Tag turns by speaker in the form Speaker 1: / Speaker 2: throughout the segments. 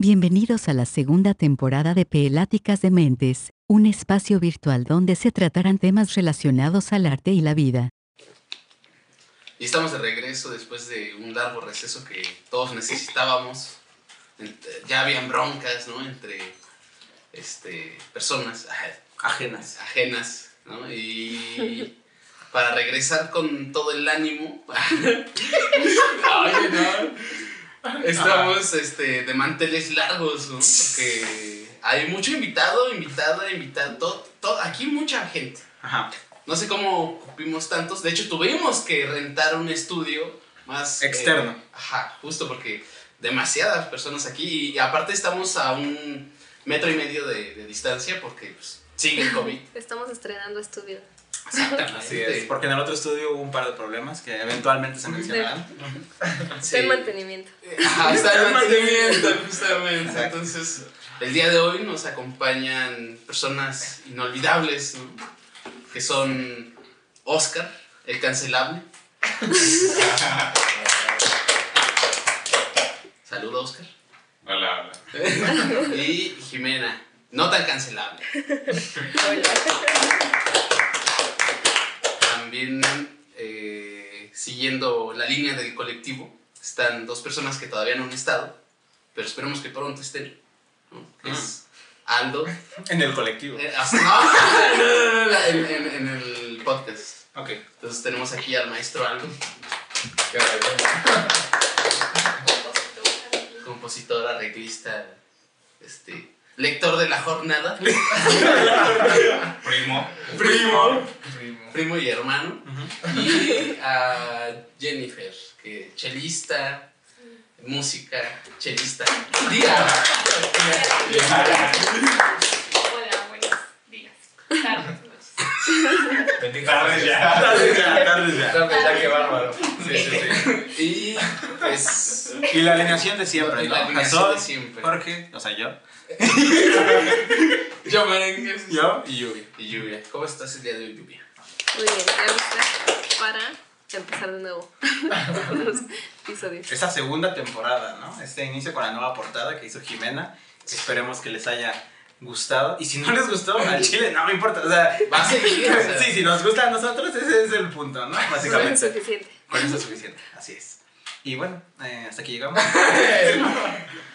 Speaker 1: Bienvenidos a la segunda temporada de Peláticas de Mentes, un espacio virtual donde se tratarán temas relacionados al arte y la vida.
Speaker 2: Y estamos de regreso después de un largo receso que todos necesitábamos. Ya habían broncas, ¿no? Entre este, personas
Speaker 3: Ajenas.
Speaker 2: ajenas, ¿no? Y para regresar con todo el ánimo. Oye, no. Estamos este, de manteles largos, ¿no? Porque hay mucho invitado, invitada, invitado. Todo, todo, aquí mucha gente.
Speaker 3: Ajá.
Speaker 2: No sé cómo cupimos tantos. De hecho, tuvimos que rentar un estudio más...
Speaker 3: Externo.
Speaker 2: eh, ajá, justo porque demasiadas personas aquí. Y aparte estamos a un metro y medio de, de distancia porque pues, sigue el COVID.
Speaker 4: Estamos estrenando estudio.
Speaker 2: Exactamente.
Speaker 3: Así es. Porque en el otro estudio hubo un par de problemas que eventualmente se mencionarán.
Speaker 2: Sí.
Speaker 4: Está en mantenimiento.
Speaker 2: Ajá, está en mantenimiento, justamente.
Speaker 3: Exacto.
Speaker 2: Entonces, el día de hoy nos acompañan personas inolvidables, ¿no? Que son Oscar, el cancelable. Saluda, Oscar.
Speaker 5: Hola, hola.
Speaker 2: Y Jimena, no tan cancelable. También eh, siguiendo la línea del colectivo, están dos personas que todavía no han estado, pero esperemos que pronto estén. ¿no? Que es Aldo.
Speaker 3: En el colectivo.
Speaker 2: eh, as- no, no, no, en, en- en el podcast.
Speaker 3: Ok.
Speaker 2: Entonces tenemos aquí al maestro Aldo,
Speaker 5: ¿Qué onda?
Speaker 2: compositor, arreglista, este, lector de la jornada,
Speaker 5: Primo.
Speaker 2: primo,
Speaker 5: Primo.
Speaker 2: y hermano. Y a Jennifer, que chelista, música, chelista. Día.
Speaker 6: Hola, buenos días. Tardes, noches.
Speaker 3: Tardes ya. Tardes ya. Tardes ya.
Speaker 5: Tardes ya, qué bárbaro. Sí, sí, sí.
Speaker 2: Y pues
Speaker 3: Y la alineación de siempre,
Speaker 2: la alineación de siempre.
Speaker 3: Jorge, o sea, yo.
Speaker 2: yo merengues.
Speaker 3: Yo y Lluvia.
Speaker 2: Y Lluvia. ¿Cómo estás el día de hoy, Lluvia?
Speaker 4: Muy bien, ya lista para empezar de nuevo los episodios.
Speaker 3: Esta segunda temporada, ¿no? Este inicio con la nueva portada que hizo Jimena. Esperemos que les haya gustado. Y si no les gustó, al chile no me importa. O sea,
Speaker 2: Va a seguir. o sea,
Speaker 3: sí, si nos gusta a nosotros, ese es el punto, ¿no?
Speaker 4: Con
Speaker 3: Básicamente.
Speaker 4: suficiente.
Speaker 3: Con eso es suficiente, así es. Y bueno, eh, hasta aquí llegamos.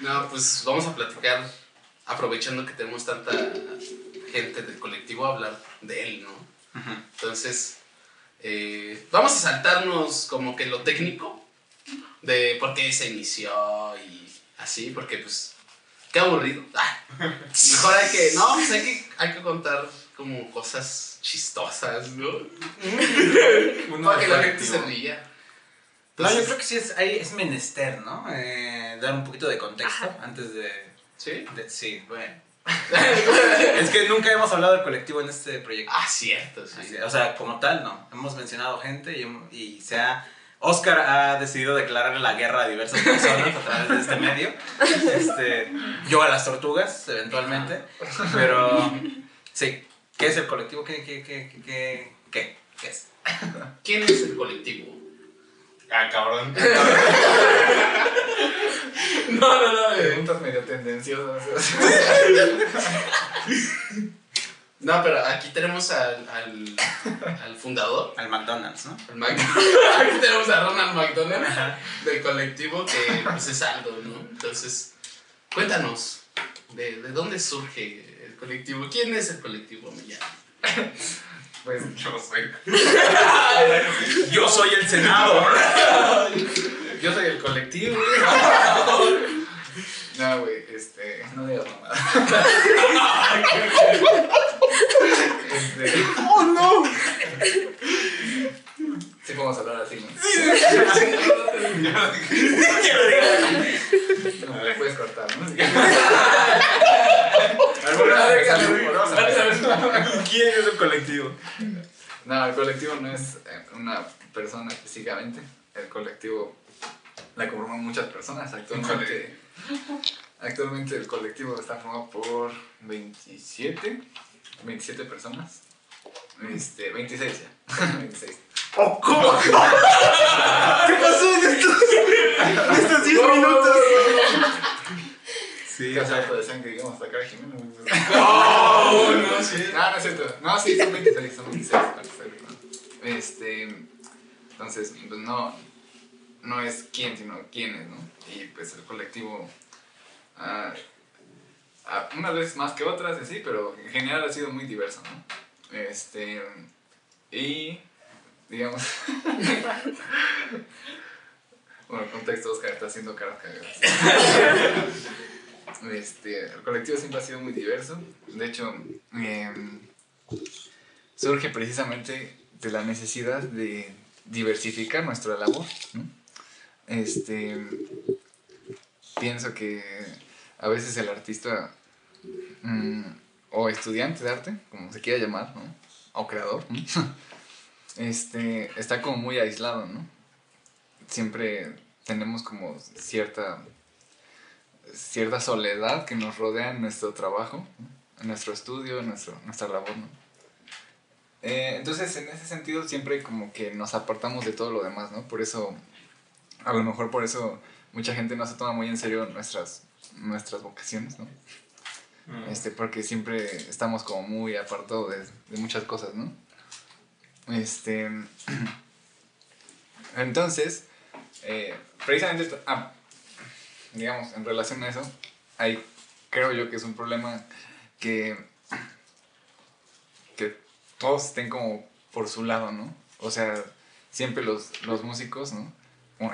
Speaker 2: No, pues vamos a platicar, aprovechando que tenemos tanta gente del colectivo, a hablar de él, ¿no? Entonces, eh, vamos a saltarnos como que lo técnico de por qué se inició y así, porque pues, qué aburrido. Ah, mejor hay que, no, pues hay que, hay que contar como cosas chistosas, ¿no?
Speaker 3: Uno
Speaker 2: Para que la gente se ría.
Speaker 3: No, yo
Speaker 2: Entonces,
Speaker 3: creo que sí es, ahí es menester, ¿no? Eh, dar un poquito de contexto
Speaker 4: Ajá.
Speaker 3: antes de,
Speaker 2: ¿Sí?
Speaker 3: de- Sí, bueno. es que nunca hemos hablado del colectivo en este proyecto.
Speaker 2: ah, cierto, sí.
Speaker 3: Así, o sea, como tal, no. Hemos mencionado gente y, y se ha... Oscar ha decidido declararle la guerra a diversas personas a través de este medio. Este, yo a las tortugas, eventualmente. Pero, sí. ¿Qué es el colectivo? ¿Qué, qué, qué, qué, qué, qué, qué es?
Speaker 2: ¿Quién es el colectivo?
Speaker 5: Ah, cabrón.
Speaker 2: No, no, no.
Speaker 5: Preguntas medio tendenciosas.
Speaker 2: No, pero aquí tenemos al, al, al fundador,
Speaker 3: Al McDonald's, ¿no?
Speaker 2: al aquí tenemos a Ronald McDonald del colectivo que pues, es Aldo, ¿no? Entonces, cuéntanos, ¿de, de dónde surge el colectivo? ¿Quién es el colectivo Millán?
Speaker 5: Pues yo soy.
Speaker 3: Yo soy el Senado.
Speaker 5: Yo soy el colectivo. No, güey, este. No digas mamada. Este.
Speaker 3: ¡Oh, no!
Speaker 5: Sí, podemos hablar así, ¿no? No, le puedes cortar, ¿no?
Speaker 3: ¿Alguna vez. ¿Quién es el colectivo?
Speaker 5: No, el colectivo no es eh, una persona específicamente. El colectivo la conforman muchas personas. Actualmente, actualmente el colectivo está formado por 27, 27 personas. Este, 26 ya. 26.
Speaker 3: ¿O cómo? ¿Qué pasó en estos, en estos 10 minutos? Sí,
Speaker 5: ¿Qué
Speaker 3: o sea,
Speaker 5: salto de sangre, digamos, hasta acá Jimena?
Speaker 3: ¡Oh, no, sí!
Speaker 5: No, no es cierto. No, sí, son 26, son 26. Este. Entonces, pues no. No es quién, sino quiénes, ¿no? Y pues el colectivo. ah, ah, unas veces más que otras, sí, pero en general ha sido muy diverso, ¿no? Este. Y. Digamos. bueno, contexto, Oscar está haciendo caras cagadas. Este, el colectivo siempre ha sido muy diverso. De hecho, em, surge precisamente de la necesidad de diversificar nuestra labor. ¿no? Este, pienso que a veces el artista mm, o estudiante de arte, como se quiera llamar, ¿no? o creador, este, está como muy aislado, ¿no? Siempre tenemos como cierta cierta soledad que nos rodea en nuestro trabajo, en nuestro estudio, en nuestro, nuestra labor. ¿no? Eh, entonces, en ese sentido, siempre como que nos apartamos de todo lo demás, ¿no? Por eso, a lo mejor por eso, mucha gente no se toma muy en serio nuestras, nuestras vocaciones, ¿no?
Speaker 3: Mm.
Speaker 5: Este, porque siempre estamos como muy apartados de, de muchas cosas, ¿no? Este, entonces, eh, precisamente, ah, digamos, en relación a eso, ahí creo yo que es un problema que, que todos estén como por su lado, ¿no? O sea, siempre los, los músicos, ¿no?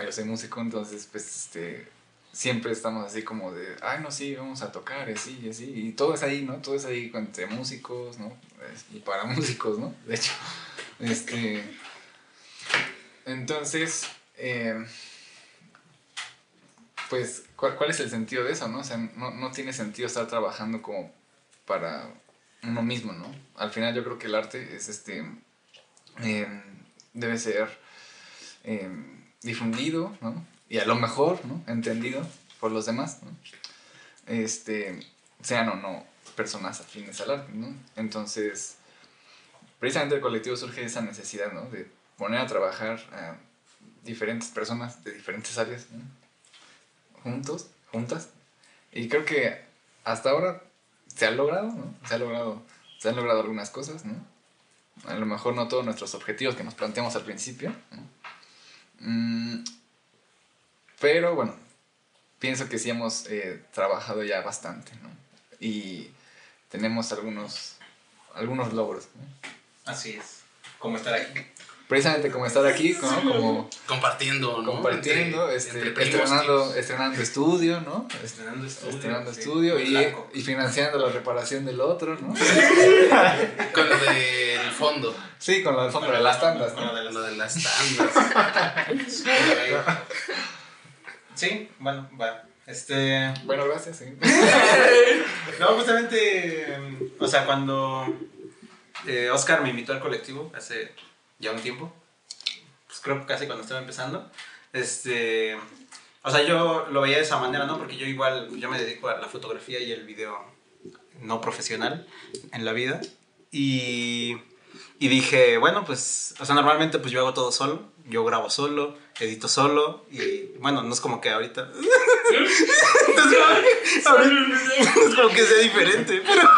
Speaker 5: Yo soy músico, entonces, pues, este, siempre estamos así como de, ay, no, sí, vamos a tocar, y así, y así, y todo es ahí, ¿no? Todo es ahí entre músicos, ¿no? Y para músicos, ¿no? De hecho, este, entonces, eh, pues, ¿cuál, cuál es el sentido de eso, no? O sea, no, no tiene sentido estar trabajando como para uno mismo, ¿no? Al final yo creo que el arte es, este, eh, debe ser eh, difundido, ¿no? Y a lo mejor, ¿no? Entendido por los demás. Este, sean o no personas afines al arte, ¿no? Entonces, precisamente el colectivo surge esa necesidad, ¿no? De poner a trabajar a diferentes personas de diferentes áreas. Juntos, juntas. Y creo que hasta ahora se ha logrado, ¿no? Se ha logrado, se han logrado algunas cosas, ¿no? A lo mejor no todos nuestros objetivos que nos planteamos al principio. Mm, pero bueno, pienso que sí hemos eh, trabajado ya bastante, ¿no? Y tenemos algunos, algunos logros, ¿no?
Speaker 3: Así es. Como estar aquí.
Speaker 5: Precisamente como estar aquí, ¿no? Como
Speaker 2: Compartiendo, ¿no?
Speaker 5: compartiendo,
Speaker 2: Entre-
Speaker 5: este,
Speaker 2: entre
Speaker 5: estrenando, estrenando estudio, ¿no?
Speaker 3: Estrenando estudio.
Speaker 5: Estrenando
Speaker 3: sí.
Speaker 5: estudio y, y financiando la reparación del otro, ¿no?
Speaker 2: Con lo del fondo.
Speaker 5: Sí, con lo del fondo de las tandas,
Speaker 3: Con
Speaker 5: ¿no?
Speaker 3: lo de las-
Speaker 2: Lo de las tandas.
Speaker 3: Sí, bueno, bueno. Este.
Speaker 5: Bueno, gracias, sí.
Speaker 3: No, justamente. mm, O sea, cuando eh, Oscar me invitó al colectivo hace ya un tiempo, pues creo que casi cuando estaba empezando, este. O sea, yo lo veía de esa manera, ¿no? Porque yo igual, yo me dedico a la fotografía y el video no profesional en la vida. Y, y dije, bueno, pues, o sea, normalmente pues yo hago todo solo, yo grabo solo, edito solo y bueno, no es como que ahorita... no, es como, no es como que sea diferente, pero,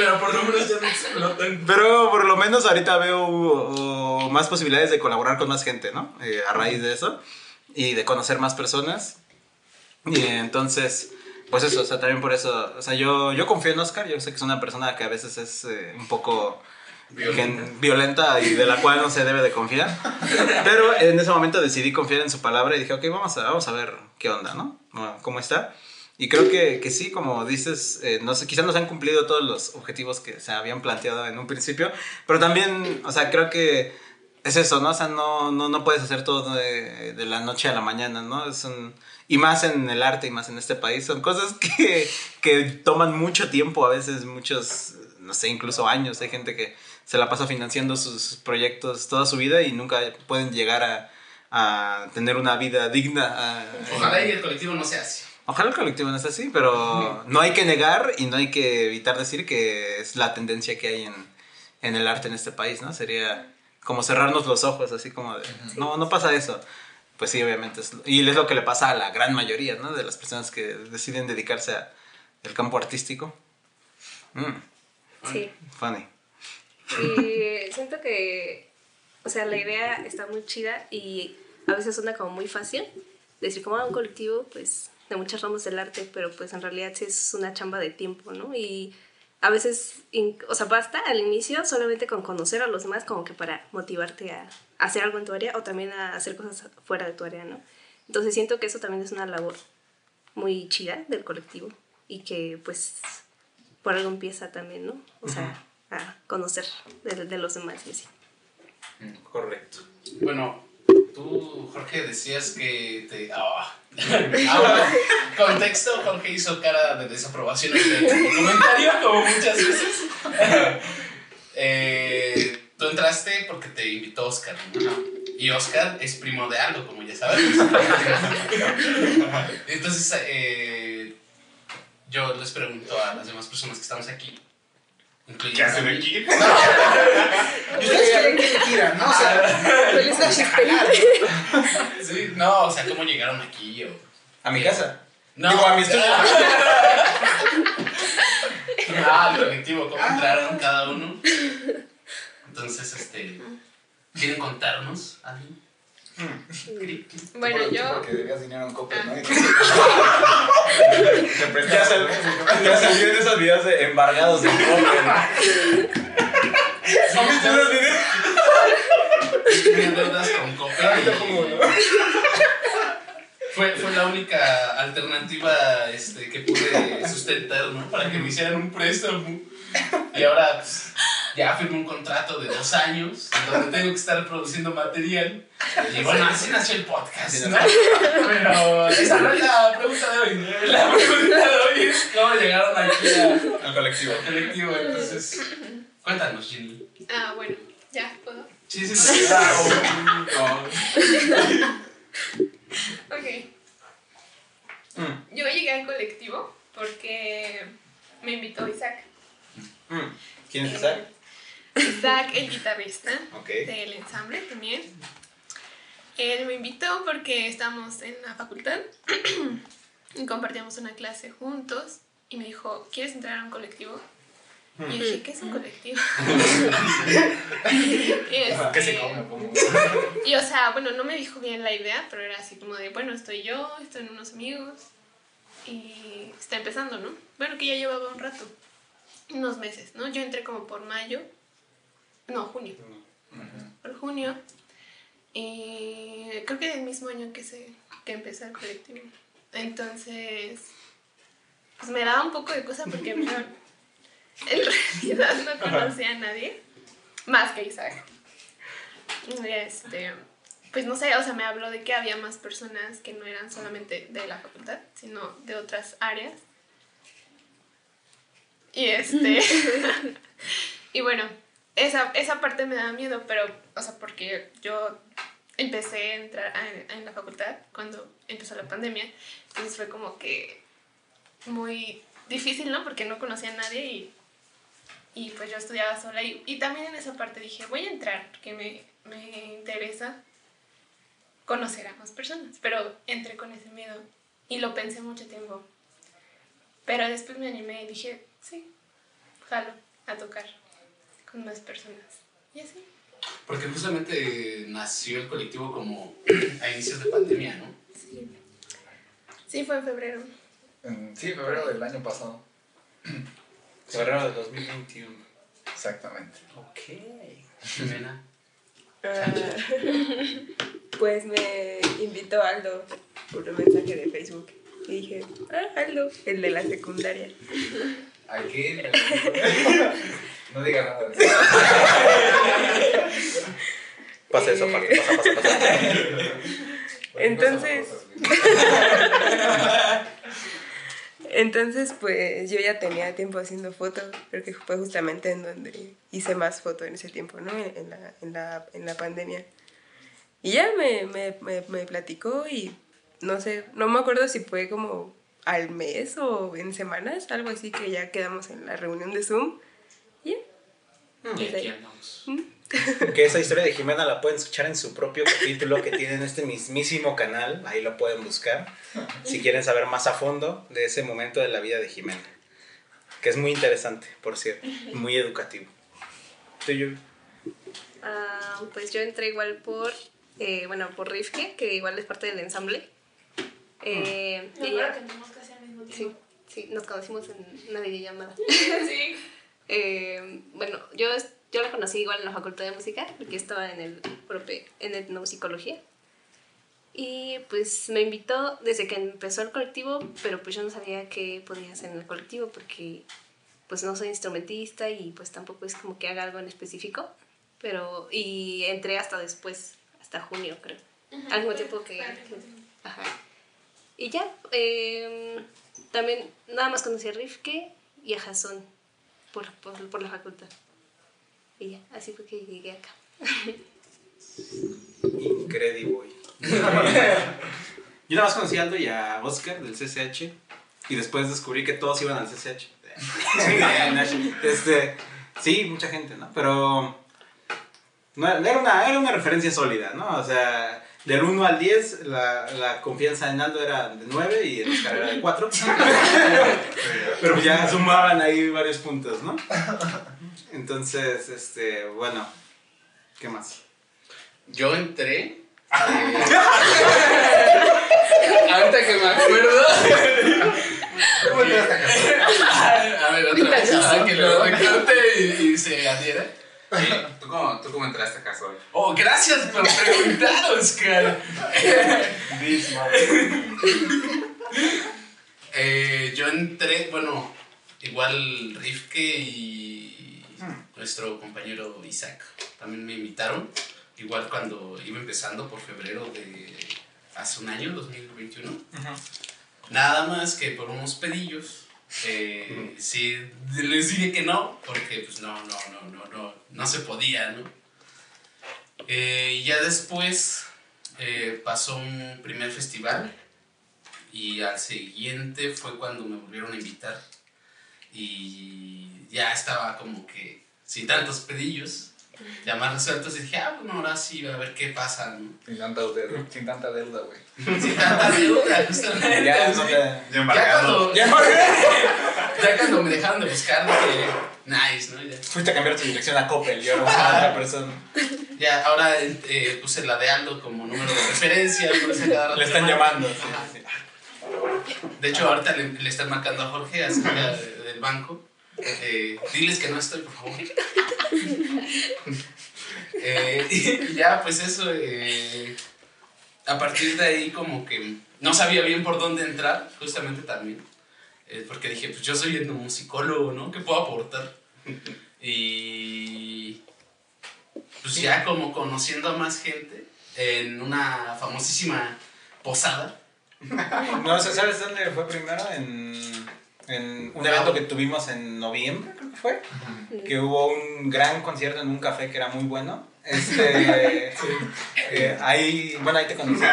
Speaker 2: Pero por lo menos ya no explotan.
Speaker 3: pero por lo menos ahorita veo más posibilidades de colaborar con más gente, ¿no? Eh, a raíz de eso y de conocer más personas. Y entonces, pues eso, o sea, también por eso, o sea, yo, yo confío en Oscar, yo sé que es una persona que a veces es eh, un poco
Speaker 2: Violenta.
Speaker 3: violenta y de la cual no se debe de confiar. Pero en ese momento decidí confiar en su palabra y dije, ok, vamos a, vamos a ver qué onda, ¿no? ¿Cómo está? Y creo que, que sí, como dices, eh, no sé, quizás no se han cumplido todos los objetivos que se habían planteado en un principio, pero también, o sea, creo que es eso, ¿no? O sea, no, no, no puedes hacer todo de, de la noche a la mañana, ¿no? Es un- y más en el arte y más en este país, son cosas que, que toman mucho tiempo, a veces muchos, no sé, incluso años. Hay gente que se la pasa financiando sus proyectos toda su vida y nunca pueden llegar a, a tener una vida digna. a-
Speaker 2: Ojalá y el colectivo no sea así.
Speaker 3: Ojalá el colectivo no esté así, pero no hay que negar y no hay que evitar decir que es la tendencia que hay en, en el arte en este país, ¿no? Sería como cerrarnos los ojos, así como de, no, no pasa eso. pues sí, obviamente. Es, y es lo que le pasa a la gran mayoría, ¿no? De las personas que deciden dedicarse al campo artístico. Mm,
Speaker 4: Sí.
Speaker 3: funny.
Speaker 4: Y siento que, o sea, la idea está muy chida y a veces suena como muy fácil decir como ah, un colectivo, pues, de muchas ramas del arte, pero pues en realidad sí es una chamba de tiempo, ¿no? Y a veces, o sea, basta al inicio solamente con conocer a los demás como que para motivarte a, hacer algo en tu área o también a hacer cosas fuera de tu área, ¿no? Entonces siento que eso también es una labor muy chida del colectivo y que pues por algo empieza también, ¿no? O sea, a conocer de, de los demás y así.
Speaker 3: Correcto.
Speaker 2: Bueno, tú, Jorge, decías que te. Bueno, contexto: Jorge hizo cara de desaprobación ante el comentario, como muchas veces. Eh, tú entraste porque te invitó Oscar, ¿no? Y Oscar es primo de algo, como ya sabemos. Entonces, eh, yo les pregunto a las demás personas que estamos aquí.
Speaker 7: ¿Qué hacen
Speaker 2: a
Speaker 7: aquí?
Speaker 3: ¿Y ustedes creen que le tiran, no? O sea,
Speaker 4: ¿Cuál es chiste?
Speaker 2: Sí, no, o sea, ¿cómo llegaron aquí? O...
Speaker 3: a mi casa.
Speaker 2: No,
Speaker 3: Digo, a mi estudio.
Speaker 2: Ah, el colectivo, ¿cómo entraron cada uno? Entonces, este. ¿Quieren contarnos algo?
Speaker 4: Bueno, yo...
Speaker 5: Porque debías dinero en Coppel, ¿no? Te
Speaker 3: Ya sal- ya salió en esos videos de embargados de Coppel. ¿No viste esos videos?
Speaker 2: Tenía deudas con Coppel. Fue, fue la única alternativa este, que pude sustentar, ¿no? Para que me hicieran un préstamo. Y ahora, pues, ya firmé un contrato de dos años, donde tengo que estar produciendo material. Y bueno, así nació el podcast, ¿no? Pero esa no es la pregunta de hoy. La pregunta de hoy es cómo llegaron aquí a-
Speaker 3: Al colectivo.
Speaker 2: al colectivo. Entonces, cuéntanos, Ginny.
Speaker 6: Ah, bueno, ya puedo.
Speaker 2: Sí, sí, sí. Ah, oh,
Speaker 6: Ok.
Speaker 3: Mm,
Speaker 6: Yo llegué al colectivo porque me invitó Isaac.
Speaker 3: mm. ¿Quién es Isaac?
Speaker 6: Isaac, el guitarrista del ensamble también. Él me invitó porque estábamos en la facultad y compartíamos una clase juntos y me dijo, ¿quieres entrar a un colectivo? Y yo dije, ¿qué es un colectivo? y,
Speaker 5: ¿Qué se
Speaker 6: este,
Speaker 5: come?
Speaker 6: Y o sea, bueno, no me dijo bien la idea, pero era así como de, bueno, estoy yo, estoy en unos amigos y está empezando, ¿no? Bueno, que ya llevaba un rato, unos meses, ¿no? Yo entré como por mayo, no, junio, por junio, y creo que el mismo año que, se, que empecé el colectivo. Entonces, pues me daba un poco de cosa porque en realidad no conocía a nadie más que Isaac. Y este, pues no sé, o sea, me habló de que había más personas que no eran solamente de la facultad, sino de otras áreas. Y este, y bueno, esa, esa parte me daba miedo, pero, o sea, porque yo empecé a entrar a- en la facultad cuando empezó la pandemia, entonces fue como que muy difícil, ¿no? Porque no conocía a nadie y, y pues yo estudiaba sola y, y también en esa parte dije, voy a entrar porque me, me interesa conocer a más personas, pero entré con ese miedo y lo pensé mucho tiempo. Pero después me animé y dije, sí, jalo a tocar con más personas. Y así.
Speaker 2: Porque justamente nació el colectivo como a inicios de pandemia, ¿no?
Speaker 6: Sí. Sí, fue en febrero.
Speaker 5: En- Sí, febrero del año pasado.
Speaker 3: Febrero de 2021.
Speaker 5: Exactamente.
Speaker 3: Ok.
Speaker 2: Jimena.
Speaker 8: Ah, pues me invitó Aldo por un mensaje de Facebook. Y dije, ah, Aldo, el de la secundaria.
Speaker 5: ¿A qué? No diga nada de eso.
Speaker 3: Pasa parte, pasa, pasa, pasa.
Speaker 8: Entonces- Entonces, pues yo ya tenía tiempo haciendo fotos, creo que fue justamente en donde hice más fotos en ese tiempo, ¿no? En, en la, en, la, en la pandemia. Y ya me, me, me, me platicó y no sé, no me acuerdo si fue como al mes o en semanas, algo así que ya quedamos en la reunión de Zoom. Y
Speaker 2: aquí andamos.
Speaker 8: Mm,
Speaker 3: Que esa historia de Jimena la pueden escuchar en su propio capítulo que tiene en este mismísimo canal. Ahí lo pueden buscar. Si quieren saber más a fondo de ese momento de la vida de Jimena. Que es muy interesante, por cierto. Muy educativo. ¿Tú, Yubi?
Speaker 4: Ah, pues yo entré igual por, eh, bueno, por Rifke, que igual es parte del ensamble. Eh,
Speaker 6: Me
Speaker 4: y
Speaker 6: acuerdo
Speaker 4: ella-
Speaker 6: que entramos casi al mismo
Speaker 4: sí,
Speaker 6: tiempo.
Speaker 4: sí, nos conocimos en una videollamada.
Speaker 6: Sí.
Speaker 4: Eh, bueno, yo, yo la conocí igual en la facultad de música, porque estaba en el en etnomusicología. Y pues me invitó desde que empezó el colectivo, pero pues yo no sabía qué podía hacer en el colectivo porque pues no soy instrumentista y pues tampoco es como que haga algo en específico. Pero, y entré hasta después, hasta junio creo. Al mismo tiempo que... Ajá. Y ya, eh, también nada más conocí a Rifke y a Jason por, por, por la facultad. Y ya, así fue que llegué acá.
Speaker 3: Incredible. Yo nada más conocí a Aldo y a Oscar del CCH y después descubrí que todos iban al CCH. este, sí, mucha gente, ¿no? Pero no, era, una, era una referencia sólida, ¿no? O sea, del 1 al 10 la, la confianza en Aldo era de 9 y en Oscar era de 4. Pero ya sumaban ahí varios puntos, ¿no? Entonces, este, bueno, ¿qué más?
Speaker 2: Yo entré. eh, ahorita que me acuerdo.
Speaker 5: ¿Cómo entraste a
Speaker 2: ver, otra vez. Ahora que lo cante y, y se adhiera.
Speaker 5: Sí, ¿Tú cómo, ¿Tú cómo entraste a casa hoy?
Speaker 2: Oh, gracias por preguntar, Oscar. Eh, yo entré, bueno, igual Rifke y nuestro compañero Isaac también me invitaron. Igual cuando iba empezando por febrero de hace un año, 2021. Nada más que por unos pedillos. Eh, sí, les dije que no, porque pues no, no, no, no, no, no se podía, ¿no? Eh, ya después eh, pasó un primer festival y al siguiente fue cuando me volvieron a invitar y ya estaba como que sin tantos pedillos, ya más resueltos y dije, ah, bueno, ahora sí, a ver qué pasa, ¿no?
Speaker 5: Sin tanta deuda, sin tanta deuda, güey.
Speaker 2: Sin tanta deuda, justamente.
Speaker 3: Ya,
Speaker 2: sí.
Speaker 3: no te-
Speaker 5: Ya
Speaker 2: Ya cuando, ya cuando me dejaron de buscar, dije, nice, ¿no? Ya,
Speaker 3: Fuiste a cambiar tu dirección a Coppel y ahora a otra persona.
Speaker 2: ya ahora eh, puse la de Aldo como número de referencia, por eso
Speaker 3: Le están
Speaker 2: llaman.
Speaker 3: llamando. sí, sí.
Speaker 2: De hecho, ahorita le, le están marcando a Jorge acerca de- del banco. Eh, diles que no estoy, por favor. Eh, y ya, pues eso. eh, a partir de ahí, como que no sabía bien por dónde entrar, justamente también. Porque dije, pues yo soy etnomusicólogo, ¿no? ¿Qué puedo aportar? Y. Pues ya, como conociendo a más gente en una famosísima posada.
Speaker 3: No sé, ¿sabes dónde fue primero? En, en un evento que tuvimos en noviembre, creo que fue. Que hubo un gran concierto en un café que era muy bueno. Este, eh, ahí, bueno, ahí te conocí.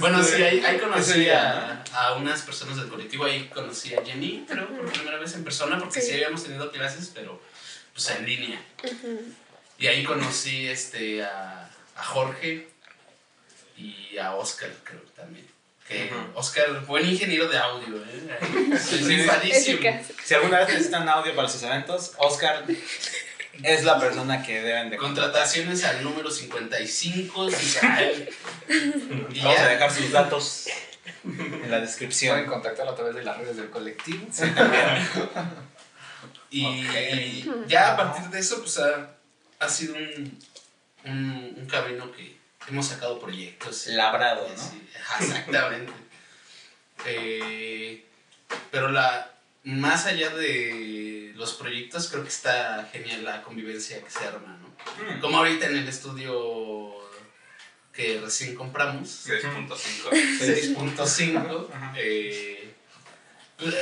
Speaker 2: Bueno, sí, ahí, ahí conocí
Speaker 3: día,
Speaker 2: a, a unas personas del colectivo, ahí conocí a Jenny, creo, por primera vez en persona, porque sí, habíamos tenido clases, pero pues en línea. Y ahí conocí este, a, a Jorge y a Oscar, creo también. Que Oscar, buen ingeniero de audio, ¿eh? Sí,
Speaker 3: Sí. Si alguna vez necesitan audio para sus eventos, Oscar es la persona que deben de
Speaker 2: Contrataciones al número 55, Israel. Y
Speaker 3: Vamos a dejar sus datos en la
Speaker 5: Pueden
Speaker 3: descripción.
Speaker 5: contactarlo a través de las redes del colectivo.
Speaker 2: Y ya a partir de eso, pues ha, ha sido un, un, un camino que hemos sacado proyectos.
Speaker 3: Labrado, ¿no?
Speaker 2: exactamente. Eh, pero la, más allá de los proyectos, creo que está genial la convivencia que se arma, ¿no?
Speaker 3: Mm.
Speaker 2: Como ahorita en el estudio que recién compramos,
Speaker 5: 6.5.
Speaker 2: 6.5. eh,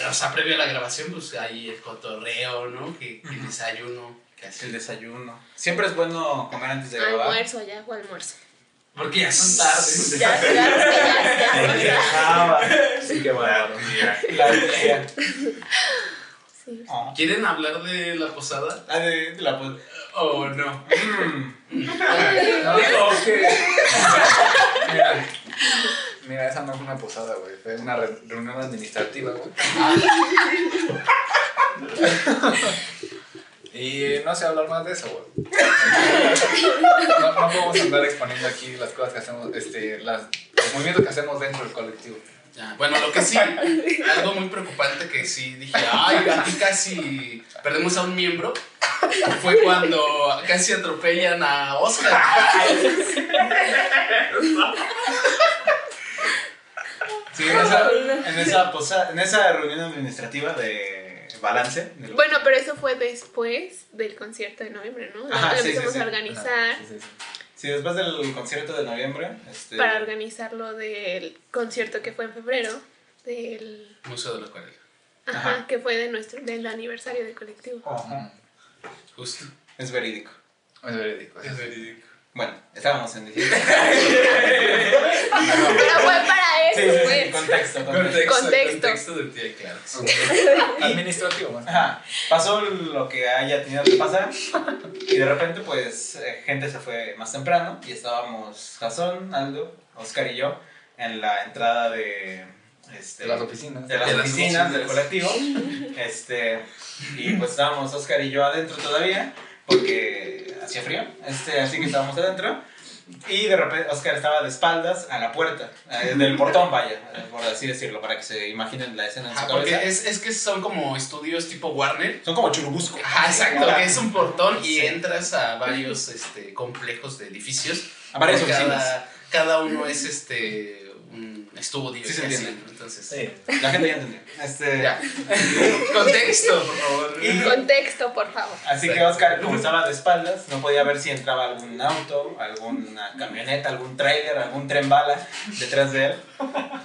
Speaker 2: o sea, previo a la grabación, pues hay el cotorreo, ¿no? Que, que el desayuno, que.
Speaker 3: El desayuno. Siempre es bueno comer antes de grabar.
Speaker 6: Almuerzo ya, o almuerzo.
Speaker 2: Porque ya son tardes.
Speaker 6: Ya, ya, ya.
Speaker 3: Ah, va. Sí, qué bárbaro. La tía.
Speaker 6: Sí.
Speaker 3: Oh.
Speaker 2: ¿Quieren hablar de la posada
Speaker 3: Ah, de, de la pos-
Speaker 2: o no?
Speaker 5: No, no, que. Mira, mira, esa no fue una posada, güey. Fue una re- reunión administrativa, güey. Y no sé hablar más de eso, güey. No, no podemos andar exponiendo aquí las cosas que hacemos, este, las, los movimientos que hacemos dentro del colectivo.
Speaker 2: Ya, Bueno, lo que sí, algo muy preocupante que sí dije, ay, aquí casi perdemos a un miembro, fue cuando casi atropellan a Oscar.
Speaker 3: Sí, en esa, en esa, posa- en esa reunión administrativa de balance. del-
Speaker 6: Bueno, pero eso fue después del concierto de noviembre, ¿no?
Speaker 3: Ajá,
Speaker 6: Lo
Speaker 3: sí,
Speaker 6: empezamos
Speaker 3: sí.
Speaker 6: a organizar
Speaker 5: Sí, sí, sí.
Speaker 3: Sí, después del concierto de noviembre. Este,
Speaker 6: para organizar lo del concierto que fue en febrero, del...
Speaker 2: Museo de la Acuarela.
Speaker 6: Ajá,
Speaker 3: Ajá.
Speaker 6: que fue de nuestro, del aniversario del colectivo.
Speaker 3: Ajá.
Speaker 2: Justo.
Speaker 3: Es verídico.
Speaker 5: Es verídico.
Speaker 2: Es verídico.
Speaker 3: Bueno, estábamos en diciembre.
Speaker 6: Pero fue para eso,
Speaker 3: sí, sí,
Speaker 6: pues.
Speaker 3: contexto, contexto.
Speaker 6: Contexto.
Speaker 2: Contexto de ti, claro.
Speaker 5: Administrativo, más.
Speaker 3: Ajá. Pasó lo que haya tenido que pasar y de repente pues eh, gente se fue más temprano y estábamos Jason, Aldo, Oscar y yo en la entrada de, este,
Speaker 5: De las oficinas.
Speaker 3: de las
Speaker 2: De las
Speaker 3: oficinas del
Speaker 2: oficinas.
Speaker 3: colectivo este, y pues estábamos Oscar y yo adentro todavía porque hacía frío, este, así que estábamos adentro y de repente Oscar estaba de espaldas a la puerta, eh, del portón vaya, eh, por así decirlo, para que se imaginen la escena en su
Speaker 2: Ajá, porque es, es que son como estudios tipo Warner.
Speaker 3: Son como churubusco.
Speaker 2: Ajá, exacto, que es un portón y
Speaker 3: Sí.
Speaker 2: entras a varios este, complejos de edificios.
Speaker 3: A varias
Speaker 2: cada,
Speaker 3: oficinas.
Speaker 2: cada uno es este un estudio.
Speaker 3: Sí.
Speaker 2: Entonces,
Speaker 3: La gente ya entendió. Este,
Speaker 2: ya. Contexto, por favor.
Speaker 3: Y-
Speaker 6: Contexto, por favor.
Speaker 3: Así que Oscar, como estaba de espaldas, no podía ver si entraba algún auto, alguna camioneta, algún trailer, algún tren bala detrás de él.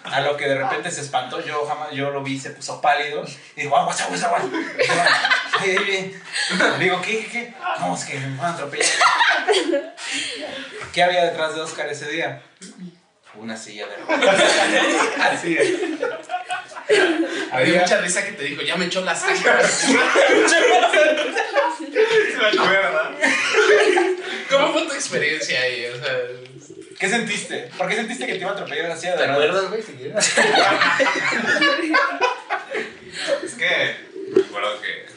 Speaker 3: A lo que de repente se espantó, yo jamás, yo lo vi, se puso pálido y dijo, aguas, aguas, aguas. Ay, ay, digo, ¿qué, qué, qué? No, es que me van a atropellar. ¿Qué había detrás de Oscar ese día? Una silla de ruedas. Así es.
Speaker 2: Me
Speaker 3: Había,
Speaker 2: mucha risa que te dijo, ya me echó las sangre. ¿Cómo fue tu experiencia ahí? O sea,
Speaker 3: ¿Qué sentiste? ¿Por qué sentiste que te iba a atropellar la silla de
Speaker 5: ¿Te
Speaker 3: ruedas?
Speaker 5: acuerdas, güey? Si quieres.
Speaker 9: Es que me acuerdo que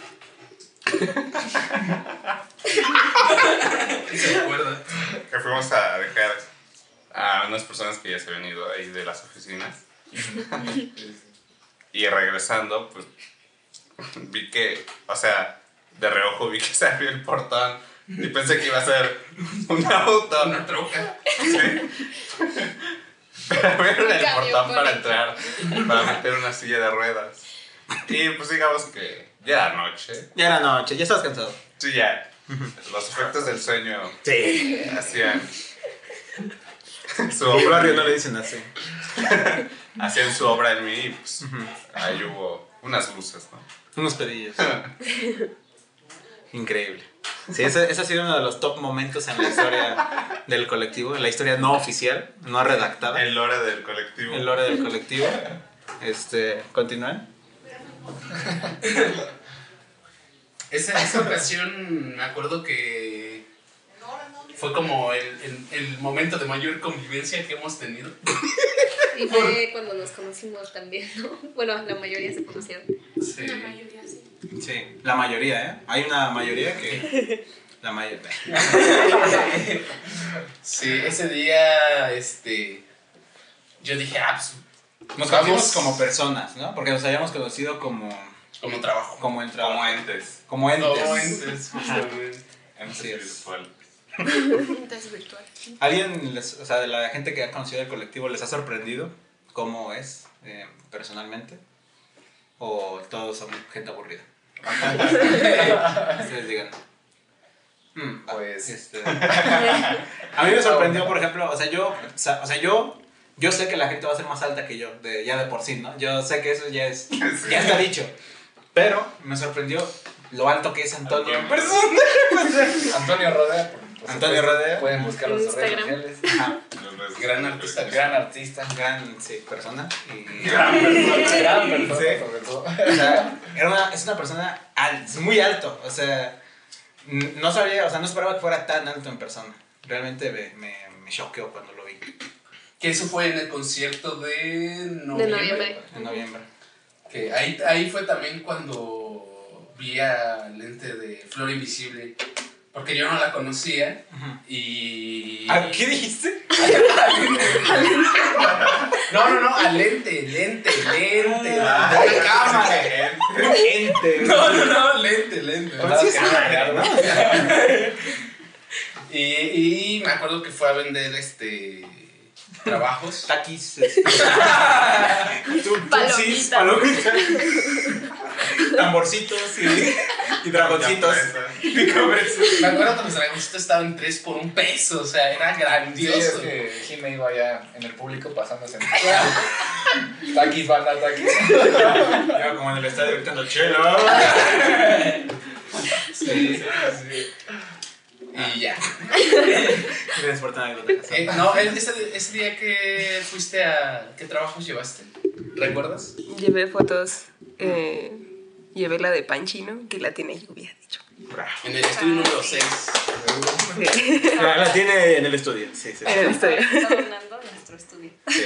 Speaker 2: se acuerda.
Speaker 9: que fuimos a dejar a unas personas que ya se habían ido ahí de las oficinas. y regresando, pues vi que, o sea, de reojo vi que se abrió el portón y pensé que iba a ser un auto.
Speaker 2: Una troca.
Speaker 9: Pero abrieron el portón
Speaker 6: por
Speaker 9: para entrar, para meter una silla de ruedas. Y pues digamos que ya era noche.
Speaker 3: Ya era noche, ya estabas cansado.
Speaker 9: Sí, ya. Los efectos del sueño
Speaker 3: Sí.
Speaker 9: hacían su obra,
Speaker 3: no le dicen así.
Speaker 9: hacían su obra en mí y pues ahí hubo unas luces, ¿no?
Speaker 3: Unos pedillos. Increíble. Sí, ese, ese ha sido uno de los top momentos en la historia del colectivo, en la historia no oficial, no redactada.
Speaker 9: El lore del colectivo.
Speaker 3: El lore del colectivo. Este, continúan.
Speaker 2: Esa, esa ocasión me acuerdo que fue como el, el, el momento de mayor convivencia que hemos tenido.
Speaker 4: Y fue cuando nos conocimos también, ¿no? Bueno, la mayoría se conocieron.
Speaker 2: Sí.
Speaker 6: La mayoría sí.
Speaker 3: Sí, la mayoría, ¿eh? Hay una mayoría que... La mayoría.
Speaker 2: Sí, ese día, este, yo dije, ah, pues,
Speaker 3: Nos conocimos como personas, ¿no? Porque nos habíamos conocido como...
Speaker 2: como trabajo.
Speaker 3: Como trabajo.
Speaker 9: Como entes.
Speaker 3: Como entes.
Speaker 2: Como entes, justamente.
Speaker 3: Así es.
Speaker 6: virtual.
Speaker 3: ¿Alguien, les- o sea, de la gente que ha conocido el colectivo, les ha sorprendido cómo es eh, personalmente? ¿O todos son gente aburrida? Ustedes digan. Mm,
Speaker 5: Pues-
Speaker 3: este, a mí me sorprendió, por ejemplo, o sea, yo, o sea, yo, yo sé que la gente va a ser más alta que yo, de, ya de por sí, ¿no? Yo sé que eso ya es, ya está dicho. Pero me sorprendió lo alto que es Antonio en persona.
Speaker 5: Antonio Rodea. por- por
Speaker 3: Antonio
Speaker 5: supuesto.
Speaker 3: Rodea.
Speaker 5: Pueden buscarlo en sus redes
Speaker 6: Instagram.
Speaker 5: sociales.
Speaker 3: Ajá.
Speaker 9: Los Pues,
Speaker 2: Gran artista.
Speaker 5: Gran artista.
Speaker 3: Gran sí, persona. Y,
Speaker 5: Gran persona. Gran persona,
Speaker 3: Sí.
Speaker 5: sobre todo.
Speaker 3: O sea, era una, es una persona muy alto. O sea, no sabía, o sea, no esperaba que fuera tan alto en persona. Realmente me, me, me choqueó cuando lo vi
Speaker 2: Que eso fue en el concierto de noviembre.
Speaker 4: De noviembre.
Speaker 3: en noviembre.
Speaker 2: Que ahí, ahí fue también cuando vi a Lente de Flor Invisible. Porque yo no la conocía. Y.
Speaker 3: ¿Ah, ¿Qué dijiste?
Speaker 2: No, no, no, a Lente, Lente, Lente.
Speaker 3: Ah,
Speaker 2: de la cámara.
Speaker 3: Gente.
Speaker 2: No, no, no, Lente, Lente.
Speaker 3: Pues sí, es madre, ¿no?
Speaker 2: Y, y me acuerdo que fue a vender este trabajos.
Speaker 3: Taquis. este,
Speaker 4: Palomitas.
Speaker 3: palomitas. Tamborcitos y, y dragoncitos.
Speaker 2: Me acuerdo que los dragoncitos estaban 3 por un peso, o sea, era
Speaker 5: Sí,
Speaker 2: grandioso.
Speaker 5: es que Jime iba allá en el público pasándose. Taquis, banda, taquis.
Speaker 3: Yo como en el estadio gritando chelo.
Speaker 2: Sí, sí, sí. Y ya.
Speaker 3: Gracias por.
Speaker 2: Eh, no, el- ese, ese día que fuiste a. ¿Qué trabajos llevaste? ¿Recuerdas?
Speaker 8: Llevé fotos, eh, llevé la de Panchino, que la tiene lluvia, de hecho.
Speaker 2: En el estudio número 6.
Speaker 8: Sí,
Speaker 3: La, la tiene en el estudio. Sí, sí.
Speaker 8: en el estudio.
Speaker 4: Está donando nuestro estudio.
Speaker 3: sí.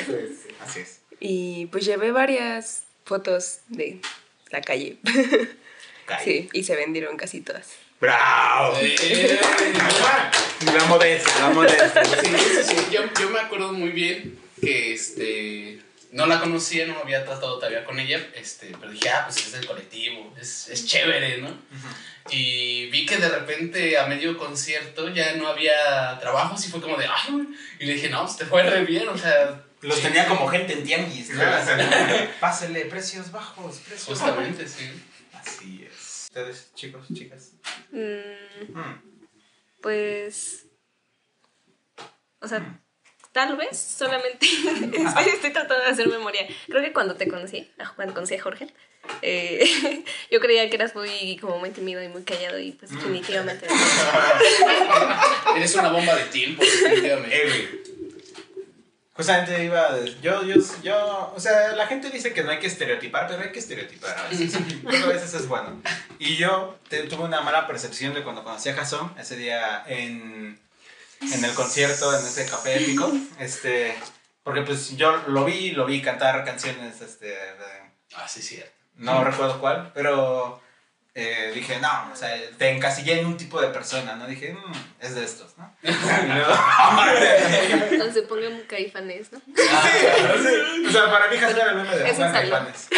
Speaker 3: Así es.
Speaker 8: Y pues llevé varias fotos de la calle. Sí, y se vendieron casi todas.
Speaker 3: ¡Bravo!
Speaker 2: Eh,
Speaker 3: La modestia, la modestia.
Speaker 2: Sí, sí, sí. Yo, yo me acuerdo muy bien que este. No la conocía, no había tratado todavía con ella, este, pero dije, ah, pues es del colectivo, es, es chévere, ¿no? Y vi que de repente a medio concierto ya no había trabajos y fue como de, ay, güey". y le dije, no, pues te fue re bien, o sea.
Speaker 3: Los
Speaker 2: sí,
Speaker 3: tenía como gente en tianguis, ¿no? Pásele, precios bajos, precios
Speaker 2: Justamente, sí.
Speaker 3: Así es. Ustedes, chicos, chicas.
Speaker 4: Mm,
Speaker 3: Hmm.
Speaker 4: pues. O sea, tal vez solamente. estoy, estoy tratando de hacer memoria. Creo que cuando te conocí, ah, cuando conocí a Jorge, eh, yo creía que eras muy, como muy tímido y muy callado, y pues definitivamente. no.
Speaker 2: Eres una bomba de tiempo, definitivamente.
Speaker 3: Eh. Justamente iba yo, yo, yo, o sea, la gente dice que no hay que estereotipar, pero hay que estereotipar a veces. Pero a veces es bueno. Y yo te- tuve una mala percepción de cuando conocí a Jason, ese día en, en el concierto, en ese café épico, este, porque pues yo lo vi, lo vi cantar canciones, este, de-
Speaker 2: Ah, sí, cierto.
Speaker 3: no recuerdo cuál, pero eh, dije, no, o sea, te encasillé en un tipo de persona, ¿no? Dije, "Mm, es de estos, ¿no?
Speaker 4: Se pongan caifanes, ¿no?
Speaker 3: Sí, o sea, para mí Jason era el meme de
Speaker 4: Es un
Speaker 3: Juan. Caifanes.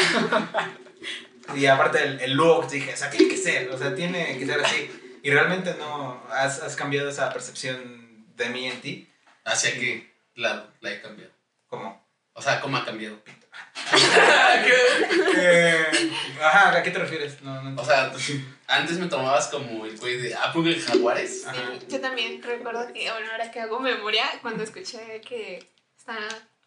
Speaker 3: Y aparte el, el look, dije, o sea, tiene que ser, o sea, tiene que ser así. Y realmente no, has, has cambiado esa percepción de mí en ti.
Speaker 2: Hacia que la, la he cambiado.
Speaker 3: ¿Cómo?
Speaker 2: O sea, ¿cómo ha cambiado?
Speaker 3: Eh, ajá, ¿a qué te refieres? No, no
Speaker 2: O sea, antes me tomabas como el güey de Apple de Jaguares.
Speaker 6: Yo también recuerdo que, bueno, ahora que hago memoria, cuando escuché que está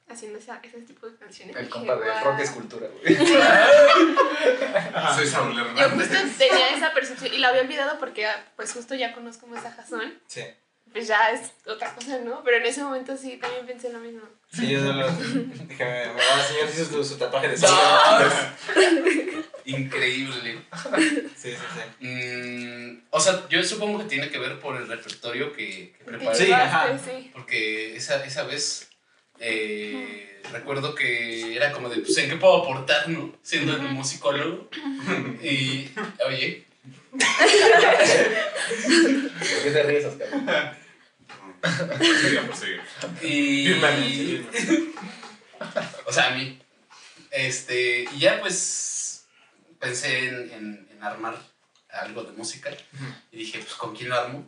Speaker 6: haciendo esa, ese tipo de canciones.
Speaker 5: El compa de rock es cultura, güey.
Speaker 9: Soy Saúl
Speaker 6: Yo
Speaker 9: Hernández.
Speaker 6: justo tenía esa percepción y la había olvidado porque ah, pues justo ya conozco más a Jason,
Speaker 3: Sí.
Speaker 6: Pues ya es otra cosa, ¿no? Pero en ese momento sí también pensé lo mismo.
Speaker 3: Sí, yo no lo. Dije, me va a enseñar hizo su, su tatuaje de sol.
Speaker 2: Increíble.
Speaker 3: Sí, sí, sí.
Speaker 2: Mm, o sea, yo supongo que tiene que ver por el repertorio que, que preparé.
Speaker 3: Sí, ajá.
Speaker 6: Sí.
Speaker 2: Porque esa, esa vez eh, recuerdo que era como de, pues, ¿en qué puedo aportar, no? Siendo el musicólogo. Y, oye,
Speaker 5: ¿Por qué te ríes, Oscar?
Speaker 2: Y... O sea, a mí. Este, y ya pues pensé en, en, en armar algo de música. Y dije, pues, ¿con quién lo armo?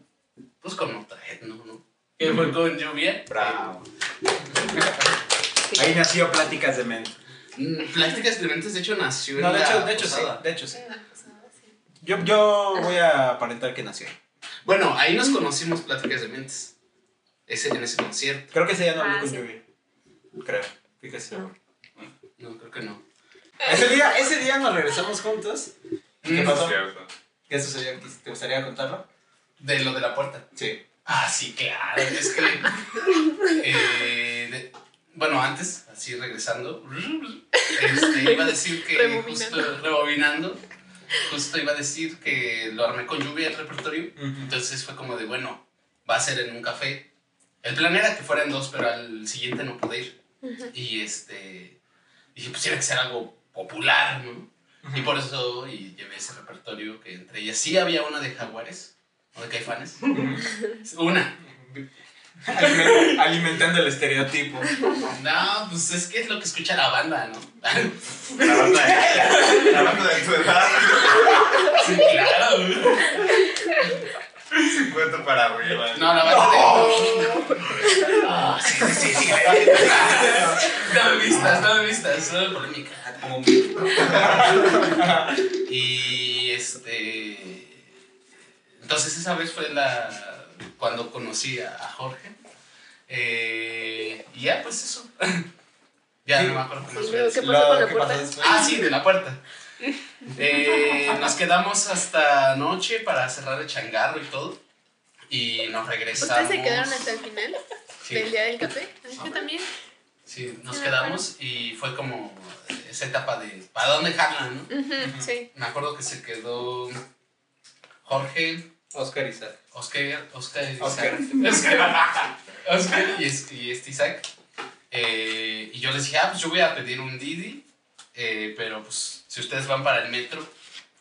Speaker 2: Pues con Motorhead, ¿no? ¿no? Que fue con Lluvia.
Speaker 3: Bravo. Ahí nació Pláticas de Mente.
Speaker 2: Mm, Plásticas Clementes, de hecho, nació
Speaker 3: No,
Speaker 2: en
Speaker 3: de
Speaker 2: la
Speaker 3: hecho, de hecho sí. De hecho sí. Yo, yo voy a aparentar que nació.
Speaker 2: Bueno, ahí nos conocimos Pláticas de Mentes. Ese, en ese concierto.
Speaker 3: Creo que ese día no hablé
Speaker 4: Ah,
Speaker 3: con
Speaker 4: sí.
Speaker 3: Lluvia. Creo. Fíjese.
Speaker 4: No.
Speaker 2: No, creo que no.
Speaker 3: Ese día, ese día nos regresamos juntos. ¿Qué
Speaker 2: Mm,
Speaker 3: pasó?
Speaker 9: Cierto.
Speaker 3: ¿Qué sucedió? ¿Te gustaría contarlo?
Speaker 2: De lo de la puerta.
Speaker 3: Sí.
Speaker 2: Ah, sí, claro. Es que. eh, bueno, antes, así regresando, este, iba a decir que
Speaker 6: Rebobinando.
Speaker 2: justo rebobinando, justo iba a decir que lo armé con lluvia el repertorio, entonces fue como de, bueno, va a ser en un café. El plan era que fueran dos, pero al siguiente no pude ir. Y este, dije, pues tiene que ser algo popular, ¿no? Y por eso y llevé ese repertorio que entre ellas sí había una de Jaguares, o de Caifanes. Una.
Speaker 3: Aliment- alimentando el estereotipo.
Speaker 2: No, pues es que es lo que escucha la banda, ¿no?
Speaker 9: La banda de, la banda de tu edad,
Speaker 2: Sí, claro.
Speaker 9: 50 para arriba.
Speaker 2: No, la banda de. Ah, sí, sí, sí. No me vistas, no me vistas, solo polémica. Y este. Entonces esa vez fue la. cuando conocí a, a Jorge. Eh, y ya, pues eso. Ya no me acuerdo cómo fue.
Speaker 4: ¿qué pasó con la
Speaker 3: ¿qué
Speaker 4: puerta?
Speaker 2: Ah, sí, de la puerta. Eh, nos quedamos hasta noche para cerrar el changarro y todo. Y nos regresamos.
Speaker 6: ¿Ustedes se quedaron hasta el final
Speaker 2: Sí.
Speaker 6: del día del café? Ah, Yo también.
Speaker 2: Sí, nos quedamos y fue como esa etapa de ¿para dónde jalan, no?
Speaker 6: Sí.
Speaker 2: Me acuerdo que se quedó Jorge,
Speaker 3: Oscar Isaac.
Speaker 2: Oscar, Oscar, Isaac.
Speaker 3: Oscar.
Speaker 2: Oscar, Oscar y, es- y este Isaac. Eh, y yo les dije, ah, pues yo voy a pedir un Didi, eh, pero pues si ustedes van para el metro,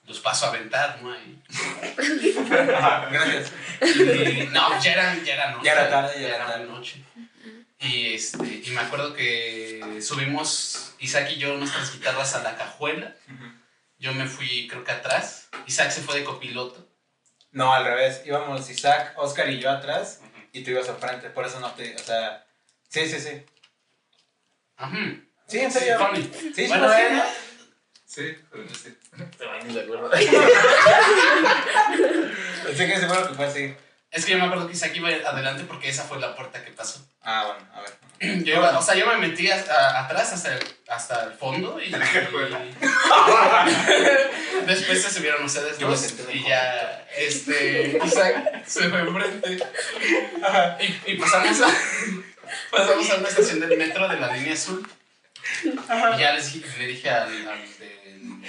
Speaker 2: los paso a aventar, ¿no? Ahí.
Speaker 3: Gracias.
Speaker 2: Y, no, ya era, ya era noche.
Speaker 3: Ya era tarde, ya era tarde.
Speaker 2: noche. Y, este, y me acuerdo que subimos Isaac y yo nuestras guitarras a la cajuela. Yo me fui, creo que atrás. Isaac se fue de copiloto.
Speaker 3: No, al revés. Íbamos Isaac, Oscar y yo atrás y tú ibas al frente. Por eso no te. O sea. Sí, sí, sí.
Speaker 2: Ajá.
Speaker 3: Sí, en serio.
Speaker 2: funny.
Speaker 3: Sí,
Speaker 2: Bueno,
Speaker 3: sí,
Speaker 5: Sí, pero no sé.
Speaker 7: Ni de acuerdo.
Speaker 3: Pensé que seguro que fue así.
Speaker 2: Es que yo me acuerdo que Isaac iba adelante porque esa fue la puerta que pasó.
Speaker 3: Ah, bueno, a ver.
Speaker 2: Yo iba- o sea, yo me metí a- atrás hasta el, hasta el fondo y, después se subieron ustedes
Speaker 3: Yo me
Speaker 2: dos y ya este Isaac se fue enfrente y, y pasamos a pasamos a una estación del metro de la línea azul y ya les dije- le dije al, al de,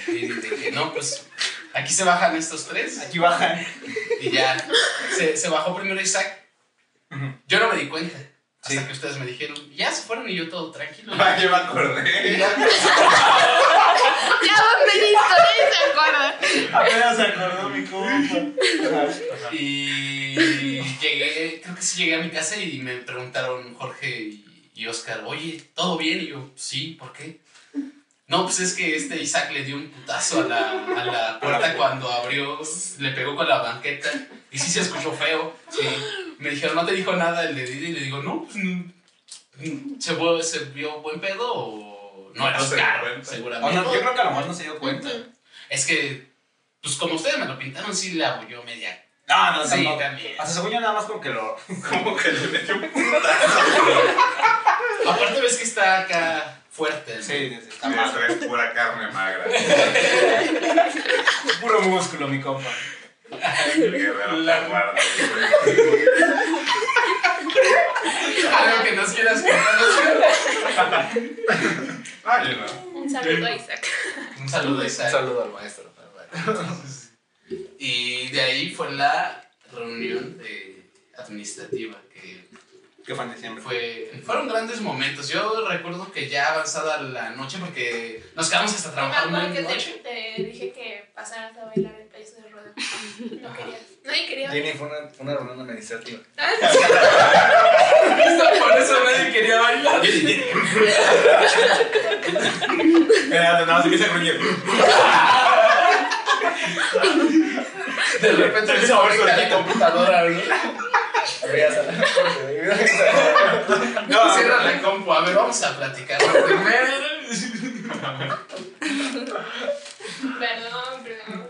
Speaker 2: de- de que no pues aquí se bajan estos tres
Speaker 3: Aquí bajan.
Speaker 2: y ya se, se bajó primero Isaac yo no me di cuenta hasta
Speaker 3: Sí.
Speaker 2: que ustedes me dijeron ya se fueron y yo todo tranquilo
Speaker 9: Ah, yo me
Speaker 2: Y
Speaker 9: acordé.
Speaker 2: ya,
Speaker 6: venir historias, ¿se acuerdan?
Speaker 3: Apenas se acordó mi compa.
Speaker 2: Y llegué, creo que sí llegué a mi casa y me preguntaron Jorge y, y Oscar, oye, ¿todo bien? Y yo, sí, ¿por qué? No, pues es que este Isaac le dio un putazo a la, a la puerta cuando abrió, le pegó con la banqueta y sí se escuchó feo. Sí. Me dijeron, ¿no te dijo nada el de Didi? Y le digo, no, pues mm, mm, ¿se, vio- se vio buen pedo o no era Oscar?
Speaker 3: O
Speaker 2: Seguramente.
Speaker 3: no, yo creo que a lo mejor no se dio cuenta.
Speaker 2: Es que, pues como ustedes me lo pintaron, sí le yo media.
Speaker 3: No, no,
Speaker 2: Sí, también.
Speaker 3: Hasta según yo nada más como que lo.
Speaker 9: Como que le metió un putazo.
Speaker 2: Aparte ves que está acá fuerte. ¿no?
Speaker 3: Sí, sí, sí,
Speaker 9: es pura carne magra.
Speaker 3: Puro músculo, mi compa.
Speaker 9: El guerrero
Speaker 2: La-
Speaker 9: jaguar.
Speaker 2: Algo que nos quieras contar.
Speaker 9: Ah, no.
Speaker 6: Un saludo a Isaac.
Speaker 2: Un saludo a
Speaker 7: Un
Speaker 2: Isaac.
Speaker 7: saludo al maestro.
Speaker 2: Y de ahí fue la reunión de administrativa que
Speaker 3: ¿Qué fue en diciembre?
Speaker 2: fue fueron grandes momentos. Yo recuerdo que ya avanzada la noche porque nos quedamos hasta trabajar
Speaker 6: que te,
Speaker 2: noche.
Speaker 6: te dije que pasaras a bailar el payaso de rueda. No querías. Nadie quería.
Speaker 7: Jenny fue una, una reunión administrativa.
Speaker 2: Por eso nadie quería bailar.
Speaker 3: Nada más empieza a gruñir.
Speaker 2: De repente se conecta la computadora, ¿no?
Speaker 3: No,
Speaker 2: Cierra la compu, a ver, vamos a platicar primero.
Speaker 6: Perdón, perdón.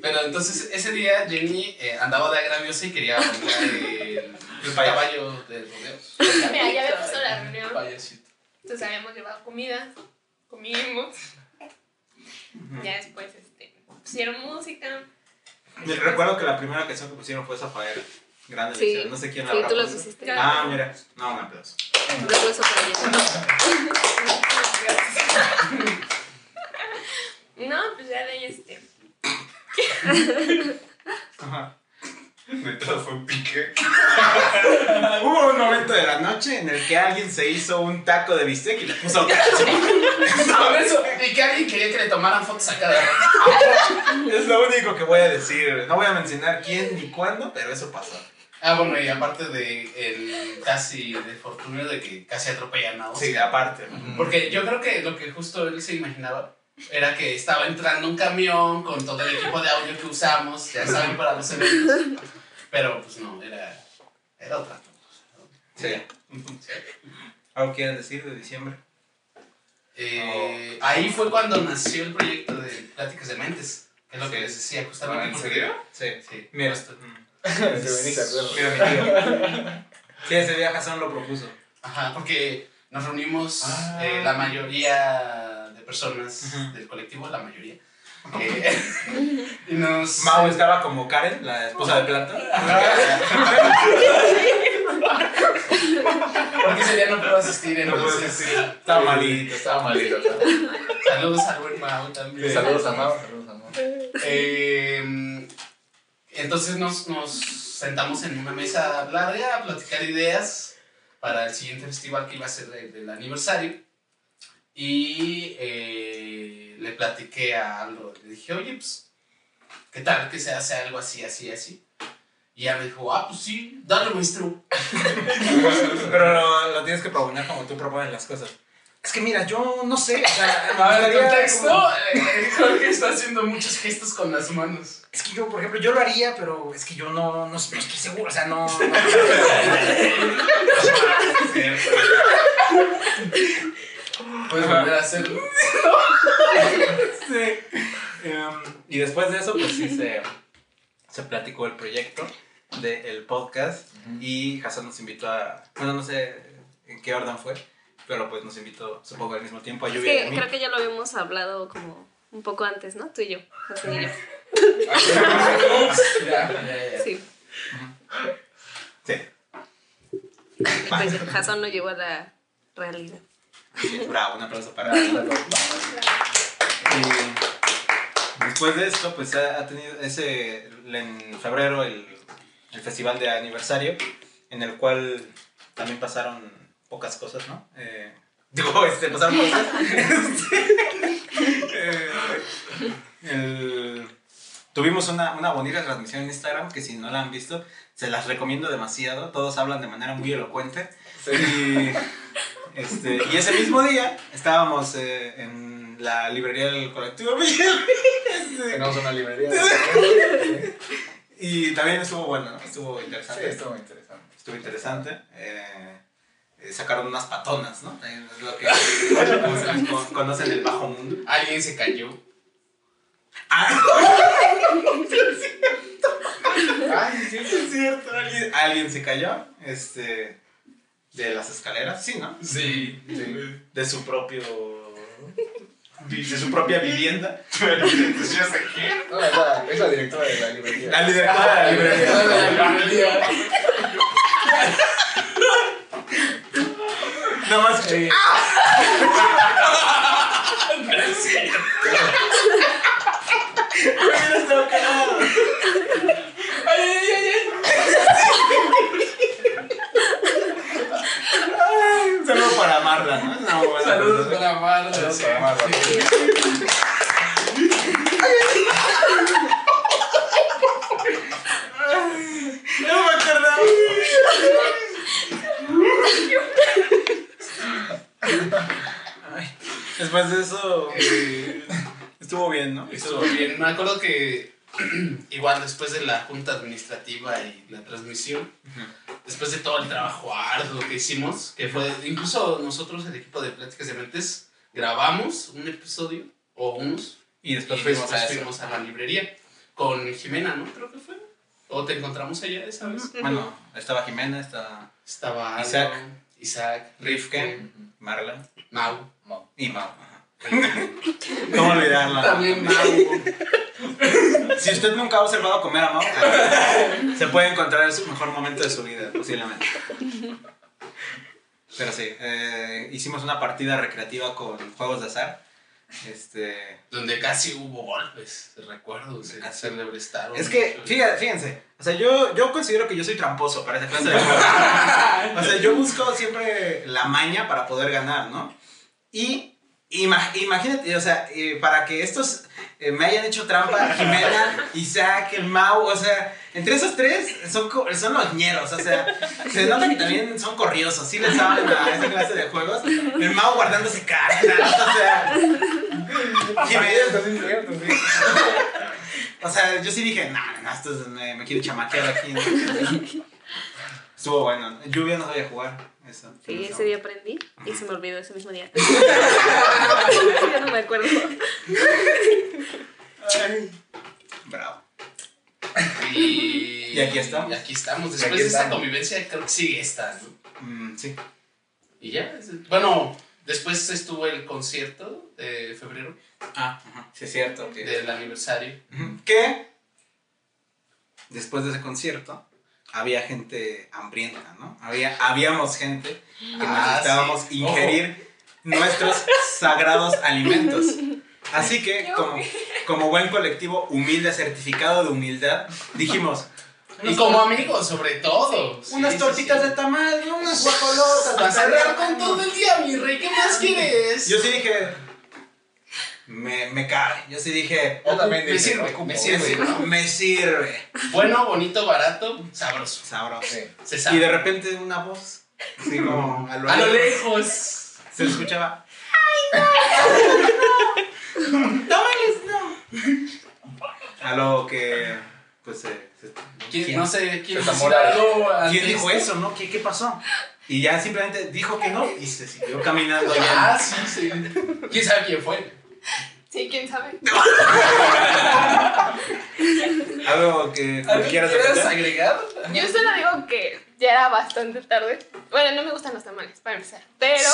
Speaker 2: Pero entonces ese día Jenny eh, andaba de agraviosa y quería bailar el, el caballo de rodeos.
Speaker 6: Mira, ya había puesto la reunión.
Speaker 2: Payasito.
Speaker 6: Entonces habíamos llevado comida. Comimos. Ya después este, pusieron música.
Speaker 3: Me recuerdo que la primera canción que pusieron fue Zafaera. Grandes
Speaker 4: Sí.
Speaker 3: No sé quién la
Speaker 4: sí,
Speaker 3: habrá
Speaker 4: tú lo pusiste.
Speaker 3: Ah, mira. No, un aplauso.
Speaker 4: Un aplauso para ella.
Speaker 6: No, pues ya de ahí este.
Speaker 3: Ajá.
Speaker 9: De todo fue un pique.
Speaker 3: Hubo un momento de la noche en el que alguien se hizo un taco de bistec y le puso cacho.
Speaker 2: No, eso, y que alguien quería que le tomaran fotos a cada rato.
Speaker 3: Es lo único que voy a decir. No voy a mencionar quién ni cuándo, pero eso pasó.
Speaker 2: Ah, bueno, y aparte de el casi de fortunio de que casi atropellan a Oscar.
Speaker 3: Sí, aparte.
Speaker 2: Porque yo creo que lo que justo él se imaginaba era que estaba entrando un camión con todo el equipo de audio que usamos, ya saben, para los eventos. Pero pues no, era, era otra cosa.
Speaker 3: Sí. ¿Algo quieren decir de diciembre?
Speaker 2: Eh, Ahí fue cuando nació el proyecto de Pláticas de Mentes, que es lo que les decía justamente.
Speaker 9: ¿en serio?
Speaker 3: Sí.
Speaker 2: Sí,
Speaker 3: Mira.
Speaker 2: justo.
Speaker 3: Mm. Mira mi tío. Sí, ese día Hassan lo propuso.
Speaker 2: Ajá, porque nos reunimos
Speaker 3: Ah.
Speaker 2: eh, la mayoría de personas del colectivo, la mayoría. Eh, y nos.
Speaker 3: Mau estaba como Karen, la esposa de planta.
Speaker 2: Porque ese día no puedo asistir,
Speaker 3: No puedo
Speaker 2: entonces.
Speaker 3: Estaba malito.
Speaker 5: Estaba malito. estaba.
Speaker 2: Saludos al buen Mau también.
Speaker 5: Saludos a Mau, saludos a Mau.
Speaker 2: Eh, entonces nos, nos sentamos en una mesa larga a platicar ideas para el siguiente festival que iba a ser de- del aniversario. Y eh, le platiqué a Aldo, le dije, oye, pues, ¿qué tal que se hace algo así, así, así? Y ella me dijo, ah, pues sí, dale, maestro.
Speaker 3: Pero lo, lo tienes que proponer como tú propones las cosas. Es que mira, yo no sé. O sea,
Speaker 2: A ver, contexto,
Speaker 3: como-
Speaker 2: eh, Jorge está haciendo muchos gestos con las manos.
Speaker 3: Es que yo, por ejemplo, yo lo haría, pero es que yo no, no, no estoy seguro. O sea, no. no-
Speaker 2: Puedes volver a hacerlo.
Speaker 3: Sí. Em, y después de eso, pues sí se, se platicó el proyecto del podcast y Hassan nos invitó a. Bueno, no sé en qué orden fue, pero pues nos invitó, supongo, al mismo tiempo a
Speaker 4: Es
Speaker 3: Lluvia y a
Speaker 4: que
Speaker 3: mí.
Speaker 4: creo que ya lo habíamos hablado como un poco antes, ¿no? Tú y yo, José y yo. Sí.
Speaker 3: Sí.
Speaker 4: Pues Jason lo llevó a la realidad.
Speaker 3: Sí, bravo, un aplauso para Y después de esto, pues ha, tenido ese, en febrero, el, el festival de aniversario, en el cual también pasaron pocas cosas, ¿no? Eh, digo, este, pasaron cosas. Este, eh, el- tuvimos una, una bonita transmisión en Instagram que si no la han visto, se las recomiendo demasiado. Todos hablan de manera muy elocuente. Y, este, y ese mismo día estábamos eh, en la librería del colectivo
Speaker 5: Tenemos una librería.
Speaker 3: y también estuvo bueno, ¿no? Estuvo
Speaker 5: Sí,
Speaker 3: interesante.
Speaker 5: estuvo muy interesante.
Speaker 3: Estuvo interesante. Eh, eh, sacaron unas patonas, ¿no? Es lo que conocen el bajo mundo.
Speaker 2: Alguien se cayó.
Speaker 3: Ay, sí, sí, es cierto. Alguien, alguien se cayó este, de las escaleras, sí, ¿no?
Speaker 2: Sí.
Speaker 3: De su propio. De su propia vivienda.
Speaker 9: Pero entonces yo sé quién.
Speaker 5: No, es la, es la directora de la librería.
Speaker 3: La directora de la librería. Nada más que. Cagado. Ay, Un saludo para Marla, ¿no? Es una muy buena
Speaker 2: Saludos para.
Speaker 5: Saludos Marla.
Speaker 3: No me acordaba. Ay, Después de eso, eh, estuvo bien, ¿no?
Speaker 2: Estuvo bien. Me acuerdo que igual después de la junta administrativa y la transmisión, después de todo el trabajo arduo que hicimos, que fue incluso nosotros, el equipo de Pláticas de Mentes, grabamos un episodio o unos
Speaker 3: Y después
Speaker 2: y
Speaker 3: fuimos
Speaker 2: después
Speaker 3: a eso.
Speaker 2: fuimos a la librería con Jimena, ¿no? Creo que fue. ¿O te encontramos allá esa vez?
Speaker 3: Bueno, estaba Jimena, estaba
Speaker 2: Estaba
Speaker 3: Isaac.
Speaker 2: Isaac,
Speaker 3: Rifke, Marla
Speaker 2: Mau.
Speaker 3: y Mau. ¿Cómo olvidarla?
Speaker 2: También Mau.
Speaker 3: Si usted nunca ha observado comer a Mau, se puede encontrar en su mejor momento de su vida, posiblemente. Pero sí, eh, hicimos una partida recreativa con juegos de azar. Este,
Speaker 2: Donde casi hubo golpes, recuerdo.
Speaker 3: Casi. Es que, fíjate, fíjense, o sea, yo, yo considero que yo soy tramposo para esa clase de juegos. O sea, yo busco siempre la maña para poder ganar, ¿no? Y ima- imagínate, o sea, eh, para que estos eh, me hayan hecho trampa, Jimena, Isaac, el Mau, o sea, entre esos tres son, son los ñeros, o sea, se nota que también son corriosos, sí le saben a esa clase de juegos. El Mau guardándose cartas, o sea, Jimena, o sea, yo sí dije, no, no, no, esto es- me, me quiere chamaquear aquí. ¿no?". Estuvo bueno. Lluvia no sabía jugar. Eso.
Speaker 4: Sí, ese día aprendí y se me olvidó ese mismo día. ya no me acuerdo.
Speaker 3: Ay, Bravo.
Speaker 2: Y,
Speaker 3: Y aquí estamos.
Speaker 2: Y aquí estamos. Después
Speaker 5: aquí
Speaker 2: de esta convivencia, creo que sigue esta, ¿no?
Speaker 3: Mm, sí.
Speaker 2: Y ya. Bueno, después estuvo el concierto de febrero
Speaker 3: Ah, ajá. Sí, es cierto.
Speaker 2: Del aniversario.
Speaker 3: Que después de ese concierto había gente hambrienta, ¿no? Había, habíamos gente que
Speaker 2: Ah,
Speaker 3: necesitábamos
Speaker 2: sí.
Speaker 3: ingerir nuestros sagrados alimentos. Así que, como, como buen colectivo humilde, certificado de humildad, dijimos,
Speaker 2: Y como amigos, sobre todo. Sí,
Speaker 3: unas tortitas
Speaker 2: sí.
Speaker 3: de tamal, unas guajolotas.
Speaker 2: Vas a hablar con todo el día, mi rey. ¿Qué más quieres?
Speaker 3: Yo sí dije, me, me cabe. Yo sí dije,
Speaker 5: Yo también
Speaker 2: me
Speaker 5: dije,
Speaker 2: sirve, me
Speaker 3: me
Speaker 2: sirve.
Speaker 3: sirve. Me sirve.
Speaker 2: Bueno, bonito, barato, sabroso.
Speaker 3: Sabroso.
Speaker 5: Sí.
Speaker 2: Se
Speaker 3: Y de repente una voz, así como a lo,
Speaker 2: A lo
Speaker 3: lejos,
Speaker 2: lejos.
Speaker 3: se escuchaba. ¡Ay, no! ¡Tómales, no! A lo que, pues, se- se-
Speaker 2: ¿Quién- No sé, ¿quién
Speaker 3: ¿quién dijo eso, no? ¿Qué, ¿Qué pasó? Y ya simplemente dijo que no y se siguió caminando.
Speaker 2: Ah, sí, sí. ¿Quién sabe quién fue?
Speaker 6: Sí, quién sabe.
Speaker 3: Algo que
Speaker 2: ¿Algo
Speaker 3: quieras
Speaker 2: agregar?
Speaker 6: Yo solo digo que ya era bastante tarde. Bueno, no me gustan los tamales, para empezar. Pero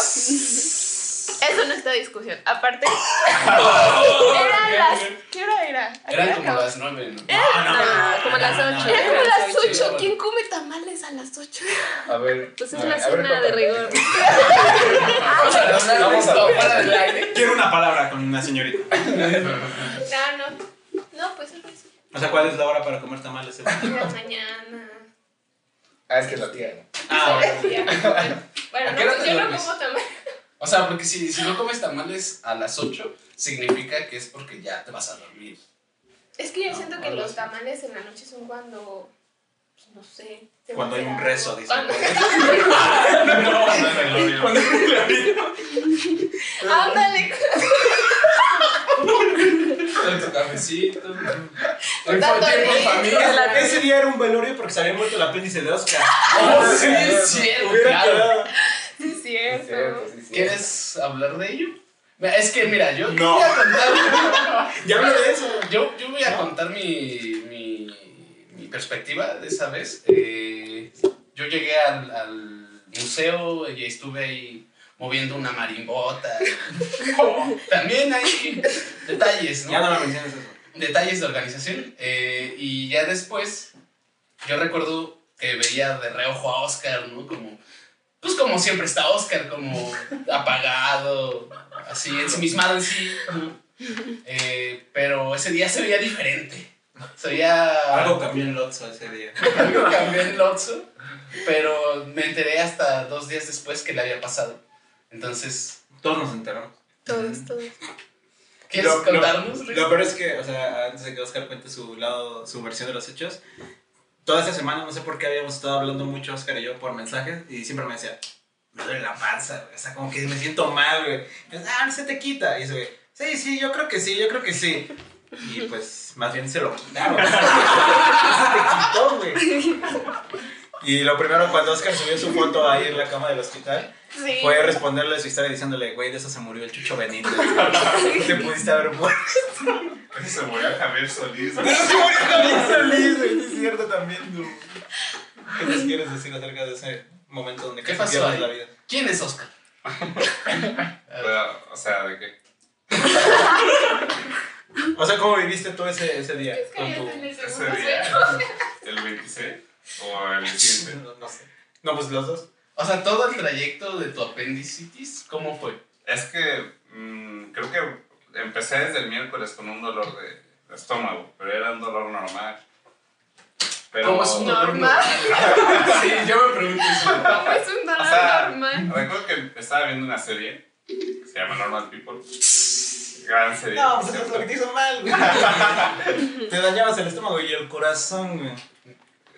Speaker 6: eso no está discusión. Aparte, eran las. ¿Qué hora era? ¿A qué
Speaker 2: Eran como las nueve, ¿no?
Speaker 4: Ah, como las
Speaker 3: no,
Speaker 4: 8.
Speaker 6: Eran como las
Speaker 2: ocho.
Speaker 6: 8. ¿Quién come tamales a las 8?
Speaker 5: A ver.
Speaker 4: Pues es una cena de rigor.
Speaker 2: Vamos a fuera del aire.
Speaker 3: Quiero una palabra con una señorita.
Speaker 6: No, no. No, pues algo así.
Speaker 3: O sea, ¿cuál es la hora para comer tamales?
Speaker 6: En la mañana.
Speaker 5: Ah, es que es la tía.
Speaker 3: Ah,
Speaker 6: Bueno,
Speaker 2: ¿A
Speaker 6: no,
Speaker 2: qué hora te
Speaker 6: yo no como tamales.
Speaker 2: O sea, porque si, si no comes tamales a las 8, significa que es porque ya te vas a dormir.
Speaker 6: Es que yo siento que los tamales en la noche son cuando. pues, No sé.
Speaker 3: Cuando hay un rezo, dice.
Speaker 6: Cuando- Ándale.
Speaker 2: Con tu cafecito.
Speaker 6: Con
Speaker 2: familia.
Speaker 3: Ese día era un velorio porque se había muerto el apéndice de Oscar.
Speaker 2: Oh, sí, es cierto,
Speaker 3: Hubiera.
Speaker 6: Sí, es cierto.
Speaker 5: Sí.
Speaker 2: ¿Quieres hablar de ello? Es que, mira, yo
Speaker 3: No.
Speaker 2: voy a contar.
Speaker 3: Ya hablo de eso.
Speaker 2: Yo, yo voy a contar mi, mi, mi perspectiva de esa vez. Eh, yo llegué al, al museo y estuve ahí moviendo una marimbota. También hay detalles, ¿no?
Speaker 3: Ya no me menciones eso.
Speaker 2: detalles de organización. eh, y ya después, yo recuerdo que veía de reojo a Oscar, ¿no? Como, pues como siempre está Oscar, como apagado, así, ensimismado en sí. ¿no? Eh, pero ese día se veía diferente. Se veía...
Speaker 3: Algo cambió en Lotso ese día.
Speaker 2: algo cambió en Lotso, pero me enteré hasta dos días después que le había pasado. Entonces,
Speaker 3: Todos nos enteramos.
Speaker 6: Todos, todos.
Speaker 2: ¿quieres
Speaker 3: Lo- lo-
Speaker 2: contarnos?
Speaker 3: Lo peor es que, o sea, antes de que Oscar cuente su lado, su versión de los hechos, toda esta semana, no sé por qué habíamos estado hablando mucho Oscar y yo por mensajes y siempre me decía, me duele la panza, güey. O sea, como que me siento mal, güey. Yo, ah, se te quita. Y eso, güey, sí, sí, yo creo que sí, yo creo que sí. Y pues, más bien se lo quitaron. Se te quitó, güey. Y lo primero, cuando Oscar subió su foto ahí en la cama del hospital,
Speaker 6: Sí.
Speaker 3: fue responderle su historia diciéndole, güey, de eso se murió el Chucho Benítez. Te pudiste haber muerto.
Speaker 9: Se murió Javier Solís.
Speaker 3: Pero se murió Javier Solís, güey, es cierto también. güey. ¿Qué nos quieres decir acerca de ese momento donde
Speaker 2: ¿Qué pasó ahí?
Speaker 3: la vida?
Speaker 2: ¿Quién es Oscar?
Speaker 9: Pero, o sea, ¿de qué?
Speaker 3: O sea, ¿cómo viviste tú ese, ese día?
Speaker 6: Es que
Speaker 3: Con tu...
Speaker 9: Ese día, el 26 o el siguiente.
Speaker 3: No, no sé. No, pues los dos.
Speaker 2: O sea, todo el trayecto de tu apendicitis, ¿cómo fue?
Speaker 9: Es que mm, creo que empecé desde el miércoles con un dolor de estómago, pero era un dolor normal. Pero,
Speaker 2: ¿Cómo es un dolor
Speaker 6: Normal.
Speaker 2: sí, yo me pregunto eso.
Speaker 6: ¿Cómo es un dolor
Speaker 9: O sea,
Speaker 6: normal?
Speaker 9: Recuerdo que estaba viendo una serie que se llama Normal People. Gran serie.
Speaker 3: No, pues eso es lo que te hizo mal, güey. Te dañabas el estómago y el corazón, güey.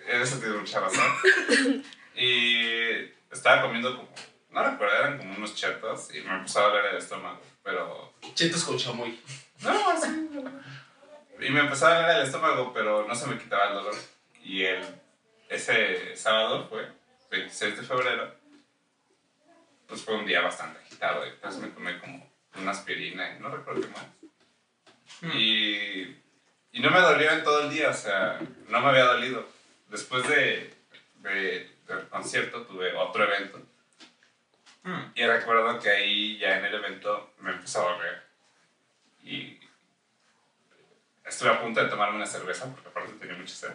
Speaker 9: Eso tienes mucha razón. Y estaba comiendo como, no recuerdo, eran como unos chetos y me empezó a doler el estómago. Pero
Speaker 2: Chetos con chamoy.
Speaker 9: No, así. Y me empezó a doler el estómago, pero no se me quitaba el dolor. Y el, ese sábado fue, 26 de febrero, pues fue un día bastante agitado. Y entonces me tomé como una aspirina y no recuerdo qué más. Y, y no me dolió en todo el día, o sea, no me había dolido. Después de, de- del concierto tuve otro evento. Y recuerdo que ahí ya en el evento me empezó a doler. Y estuve a punto de tomarme una cerveza porque aparte tenía mucha sed.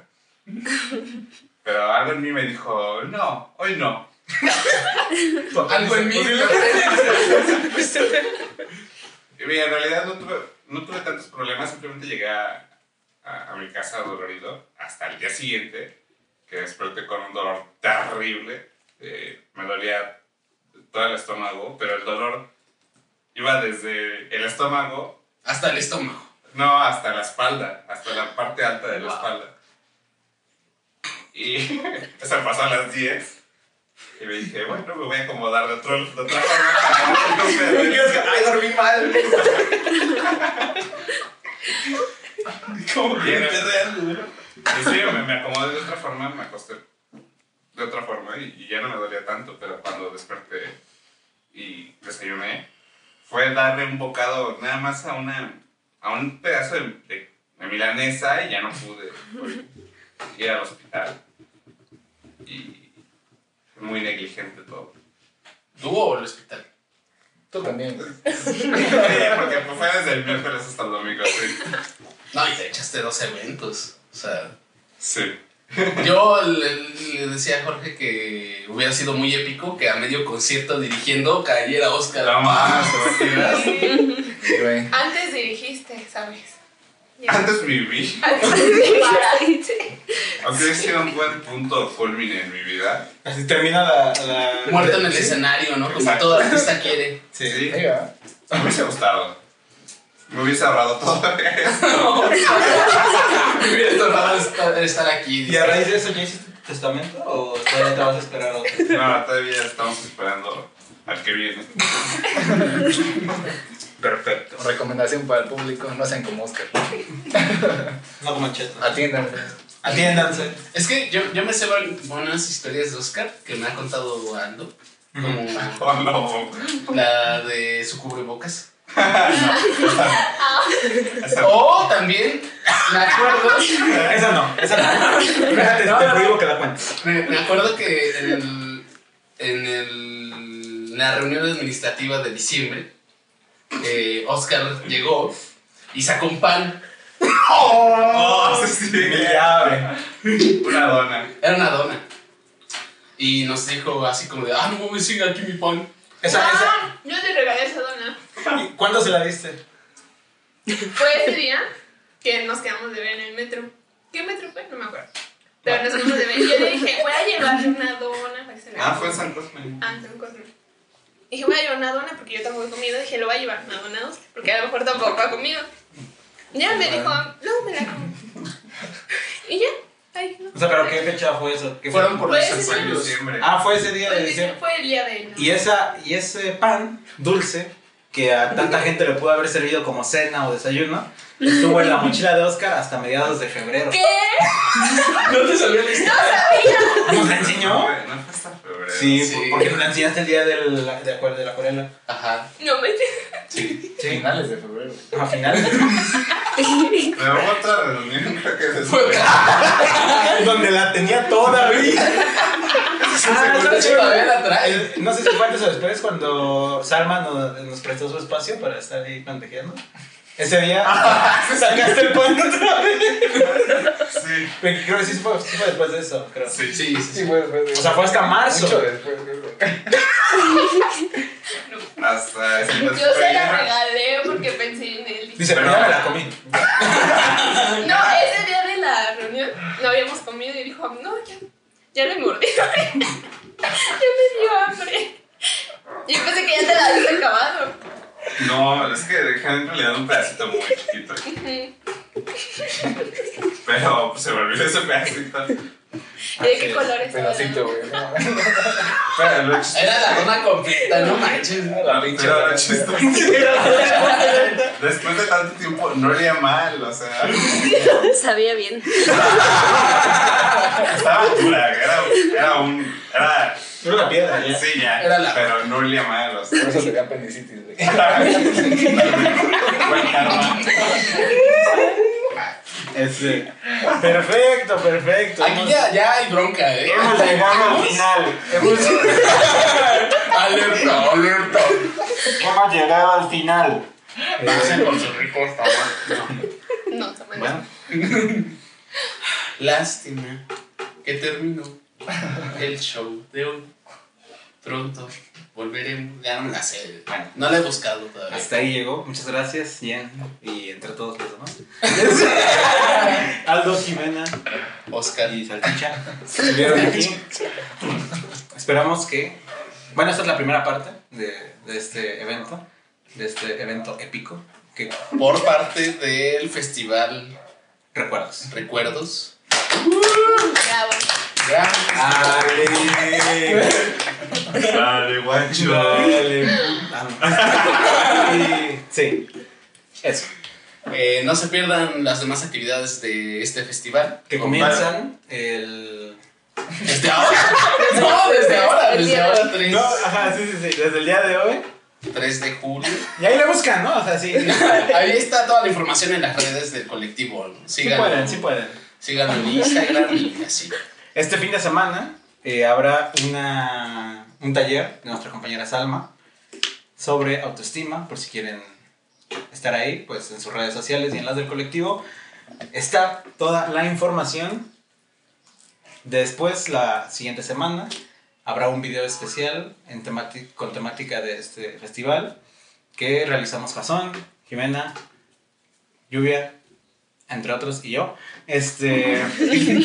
Speaker 9: Pero algo en mí me dijo, no, hoy no.
Speaker 2: Algo en mí.
Speaker 9: Y en realidad no tuve, no tuve tantos problemas, simplemente llegué a, a- a mi casa dolorido hasta el día siguiente, que desperté con un dolor terrible. Eh, me dolía todo el estómago, pero el dolor iba desde el estómago,
Speaker 2: Hasta el estómago.
Speaker 9: no, hasta la espalda, hasta la parte alta de la
Speaker 2: Wow.
Speaker 9: espalda. Y eso pasó a las 10. Y me dije, bueno, me voy a acomodar de, otro, de otra forma.
Speaker 3: Ay, dormí mal.
Speaker 9: Como que sí, me, me acomodé de otra forma, me acosté de otra forma y, y ya no me dolía tanto, pero cuando desperté y desayuné, fue darle un bocado nada más a, una, a un pedazo de, de- de milanesa y ya no pude ir al hospital. Y fue muy negligente todo.
Speaker 2: ¿Tú o el hospital?
Speaker 5: Tú también.
Speaker 9: Sí, porque fue desde el miércoles hasta el domingo, sí.
Speaker 2: No, y te echaste dos eventos. O sea,
Speaker 9: Sí.
Speaker 2: yo le, le decía a Jorge que hubiera sido muy épico que a medio concierto dirigiendo cayera Oscar.
Speaker 9: La más.
Speaker 6: Antes dirigiste, ¿sabes? Ya.
Speaker 9: Antes viví.
Speaker 6: Antes.
Speaker 9: Aunque ha sido un buen punto culmine en mi vida.
Speaker 3: Así termina la. la...
Speaker 2: Muerto en el
Speaker 3: Sí.
Speaker 2: escenario, ¿no? Como
Speaker 9: Exacto.
Speaker 2: todo artista quiere.
Speaker 3: Sí.
Speaker 9: Sí.
Speaker 5: Venga.
Speaker 9: Me hubiese gustado. Me hubiese ahorrado todo esto.
Speaker 2: Me hubiera tocado estar, estar aquí.
Speaker 3: ¿Y a raíz de eso ya hiciste tu testamento o todavía te vas a esperar a otro?
Speaker 9: No, todavía estamos esperando al que viene.
Speaker 3: Perfecto.
Speaker 5: Recomendación para el público, no sean como Oscar.
Speaker 3: No como cheto.
Speaker 5: Atiendan.
Speaker 3: Atiéndanse.
Speaker 2: Es que yo, yo me sé buenas historias de Oscar que me ha contado Aldo. Como
Speaker 9: Oh, no.
Speaker 2: la de su cubrebocas.
Speaker 9: Esa-
Speaker 2: O también me acuerdo.
Speaker 3: Esa no, esa no. Fíjate,
Speaker 2: No,
Speaker 3: te
Speaker 2: no.
Speaker 3: prohíbo que la cuentes.
Speaker 2: Me, me acuerdo que en, el, en, el, en la reunión administrativa de diciembre, eh, Oscar llegó y sacó un pan.
Speaker 9: Oh, sí, sí. Una dona.
Speaker 2: Era una dona. Y nos dijo así como de, ah, no mames, siga aquí mi pan.
Speaker 3: Esa, esa.
Speaker 6: Ah, yo te regalé esa dona.
Speaker 3: ¿Y ¿Cuándo se la diste?
Speaker 6: Fue ese día que nos quedamos de ver en el metro. ¿Qué metro fue? No me acuerdo. Pero nos quedamos de ver. Y yo le dije, voy a llevarle una dona para que se vea.
Speaker 9: Ah, fue en San Cosme.
Speaker 6: Ah, en San Cosme. Dije, voy a llevar una dona porque yo tampoco he comido. Dije, lo voy a llevar una dona porque a lo mejor tampoco ha comido. Ya me dijo, no, me la como. Y ya, ahí, ¿no?
Speaker 3: O sea, pero ¿qué fecha fue eso? ¿Qué fue?
Speaker 2: Fueron por los ensayos.
Speaker 9: diciembre.
Speaker 3: Ah, fue ese día
Speaker 6: Fue
Speaker 3: de
Speaker 6: el,
Speaker 3: diciembre.
Speaker 6: fue el día de.
Speaker 3: Y, esa, y ese pan dulce que a tanta gente le pudo haber servido como cena o desayuno, estuvo en la mochila de Oscar hasta mediados de febrero.
Speaker 6: ¿Qué?
Speaker 2: No te salió la historia.
Speaker 3: ¿Nos la enseñó?
Speaker 9: No fue, no fue hasta febrero.
Speaker 3: Sí,
Speaker 2: Sí.
Speaker 3: porque nos la enseñaste el día del, de, la, de la acuarela.
Speaker 2: Ajá.
Speaker 6: No me.
Speaker 3: Sí.
Speaker 5: Finales de febrero.
Speaker 3: A finales.
Speaker 9: Me hubo otra reunión, creo que después.
Speaker 2: Fue
Speaker 3: donde la tenía. Ah,
Speaker 2: De hecho, todavía la trae.
Speaker 3: El- no sé si fue antes o después cuando Salma nos, nos prestó su espacio para estar ahí pendejeando. Ese día sacaste el pan otra vez.
Speaker 9: Sí.
Speaker 3: Pero Creo que sí fue, sí fue después de eso, creo.
Speaker 9: Sí.
Speaker 2: Sí, sí,
Speaker 5: Sí,
Speaker 2: sí.
Speaker 5: fue después de-
Speaker 3: O sea, fue hasta marzo.
Speaker 5: Mucho después, creo.
Speaker 9: Hasta ese
Speaker 6: Yo se la regalé porque pensé en él.
Speaker 3: Dice, pero ya me la comí.
Speaker 6: No, ese día de la reunión no habíamos comido y dijo, no, ya, ya le mordí. ya me dio hambre. Y yo pensé que ya te la habías acabado.
Speaker 9: No, es que dejé en realidad un pedacito muy chiquito. Pero pues, se me olvidó ese pedacito.
Speaker 6: ¿Y de qué color estaba?
Speaker 5: Pedacito, güey.
Speaker 2: Era la dona completa, no manches.
Speaker 5: La pinche.
Speaker 9: Pero. Después de tanto tiempo, no olía mal, o sea.
Speaker 4: Sabía bien.
Speaker 9: Estaba dura, era, era un. Era.
Speaker 3: Era una piedra, ya.
Speaker 9: Sí, ya.
Speaker 2: Era la-
Speaker 9: Pero no olía mal, o sea.
Speaker 5: Por eso tenía apendicitis, güey.
Speaker 9: Buen karma.
Speaker 3: Este. Perfecto, perfecto.
Speaker 2: Aquí
Speaker 3: Hemos-
Speaker 2: ya, ya hay bronca, ¿eh?
Speaker 3: Hemos llegado al final. Hemos,
Speaker 2: Alerta, alerta.
Speaker 3: hemos llegado al final.
Speaker 2: Pasen con su rico sabor.
Speaker 6: No.
Speaker 3: Bueno,
Speaker 2: Lástima que terminó el show de hoy. Pronto volveremos. Ya no me la sé.
Speaker 3: Bueno.
Speaker 2: No la he buscado todavía.
Speaker 3: hasta ahí llegó. Muchas gracias, Jen. Y entre todos los demás. Aldo, Jimena
Speaker 2: Oscar.
Speaker 3: y Salchicha aquí. Esperamos que. Bueno, esta es la primera parte de, de este evento. De este evento épico. Que
Speaker 2: Por parte del festival
Speaker 3: recuerdos.
Speaker 2: Recuerdos.
Speaker 6: Bravo.
Speaker 3: ¡Ale!
Speaker 9: Dale, guacho.
Speaker 3: ¡Ale! Y- Sí, eso.
Speaker 2: Eh, no se pierdan las demás actividades de este festival.
Speaker 3: Que comienzan el.
Speaker 2: Desde ahora. No, desde ahora. Desde
Speaker 4: día de
Speaker 2: ahora 3,
Speaker 3: No, ajá, sí, sí, sí. Desde el día de hoy.
Speaker 2: 3 de julio.
Speaker 3: Y ahí le buscan, ¿no? O sea, sí.
Speaker 2: Ahí está toda la información en las redes del colectivo. ¿no?
Speaker 3: sí
Speaker 2: Síganlo,
Speaker 3: pueden, sí pueden.
Speaker 2: síganlo en Instagram y así.
Speaker 3: Este fin de semana eh, habrá una, un taller de nuestra compañera Salma sobre autoestima, por si quieren estar ahí, pues en sus redes sociales y en las del colectivo. Está toda la información. Después, la siguiente semana, habrá un video especial con temática de este festival que realizamos Jason, Jimena, Lluvia, entre otros, y yo. Este,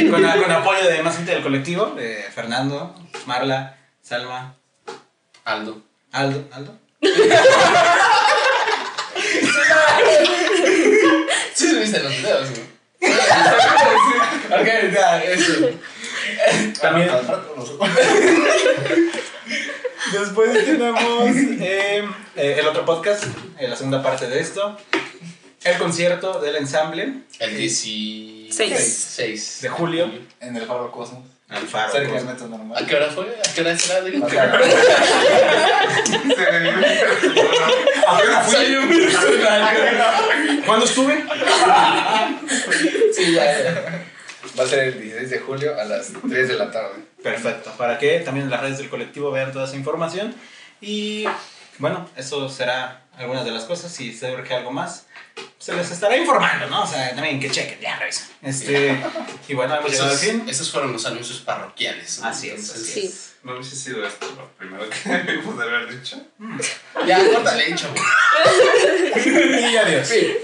Speaker 3: con, con apoyo de más gente del colectivo, de Fernando, Marla, Salma,
Speaker 2: Aldo.
Speaker 3: Aldo. ¿Aldo?
Speaker 2: Sí, se viste los videos, ok, ya, eso.
Speaker 3: También. Después tenemos eh, eh, el otro podcast, eh, la segunda parte de esto. El concierto del ensamble
Speaker 2: El 16
Speaker 4: Seis.
Speaker 3: de julio.
Speaker 5: En el Faro Cosmos.
Speaker 3: Al faro.
Speaker 5: Cerca del
Speaker 3: pues.
Speaker 5: metro
Speaker 2: ¿A
Speaker 5: normal.
Speaker 2: qué hora fue? ¿A qué hora será? Digo, Soy un personaje.
Speaker 3: ¿Cuándo estuve?
Speaker 2: Sí, ya, ya.
Speaker 5: Va a ser el 16 de julio a las 3 de la tarde.
Speaker 3: Perfecto, para que también en las redes del colectivo vean toda esa información. Y bueno, eso será algunas de las cosas. Si se urge algo más, se les estará informando, ¿no? O sea, también que chequen, ya revisen. Este, y bueno, hemos llegado al
Speaker 2: Esos,
Speaker 3: fin.
Speaker 2: esos fueron los anuncios parroquiales. ¿no?
Speaker 3: Así es,
Speaker 2: Entonces,
Speaker 3: así
Speaker 4: Sí.
Speaker 9: ¿No hubiese sido esto lo primero que debimos de haber dicho?
Speaker 2: Ya, córtale, chavo.
Speaker 3: Y adiós.
Speaker 2: Sí.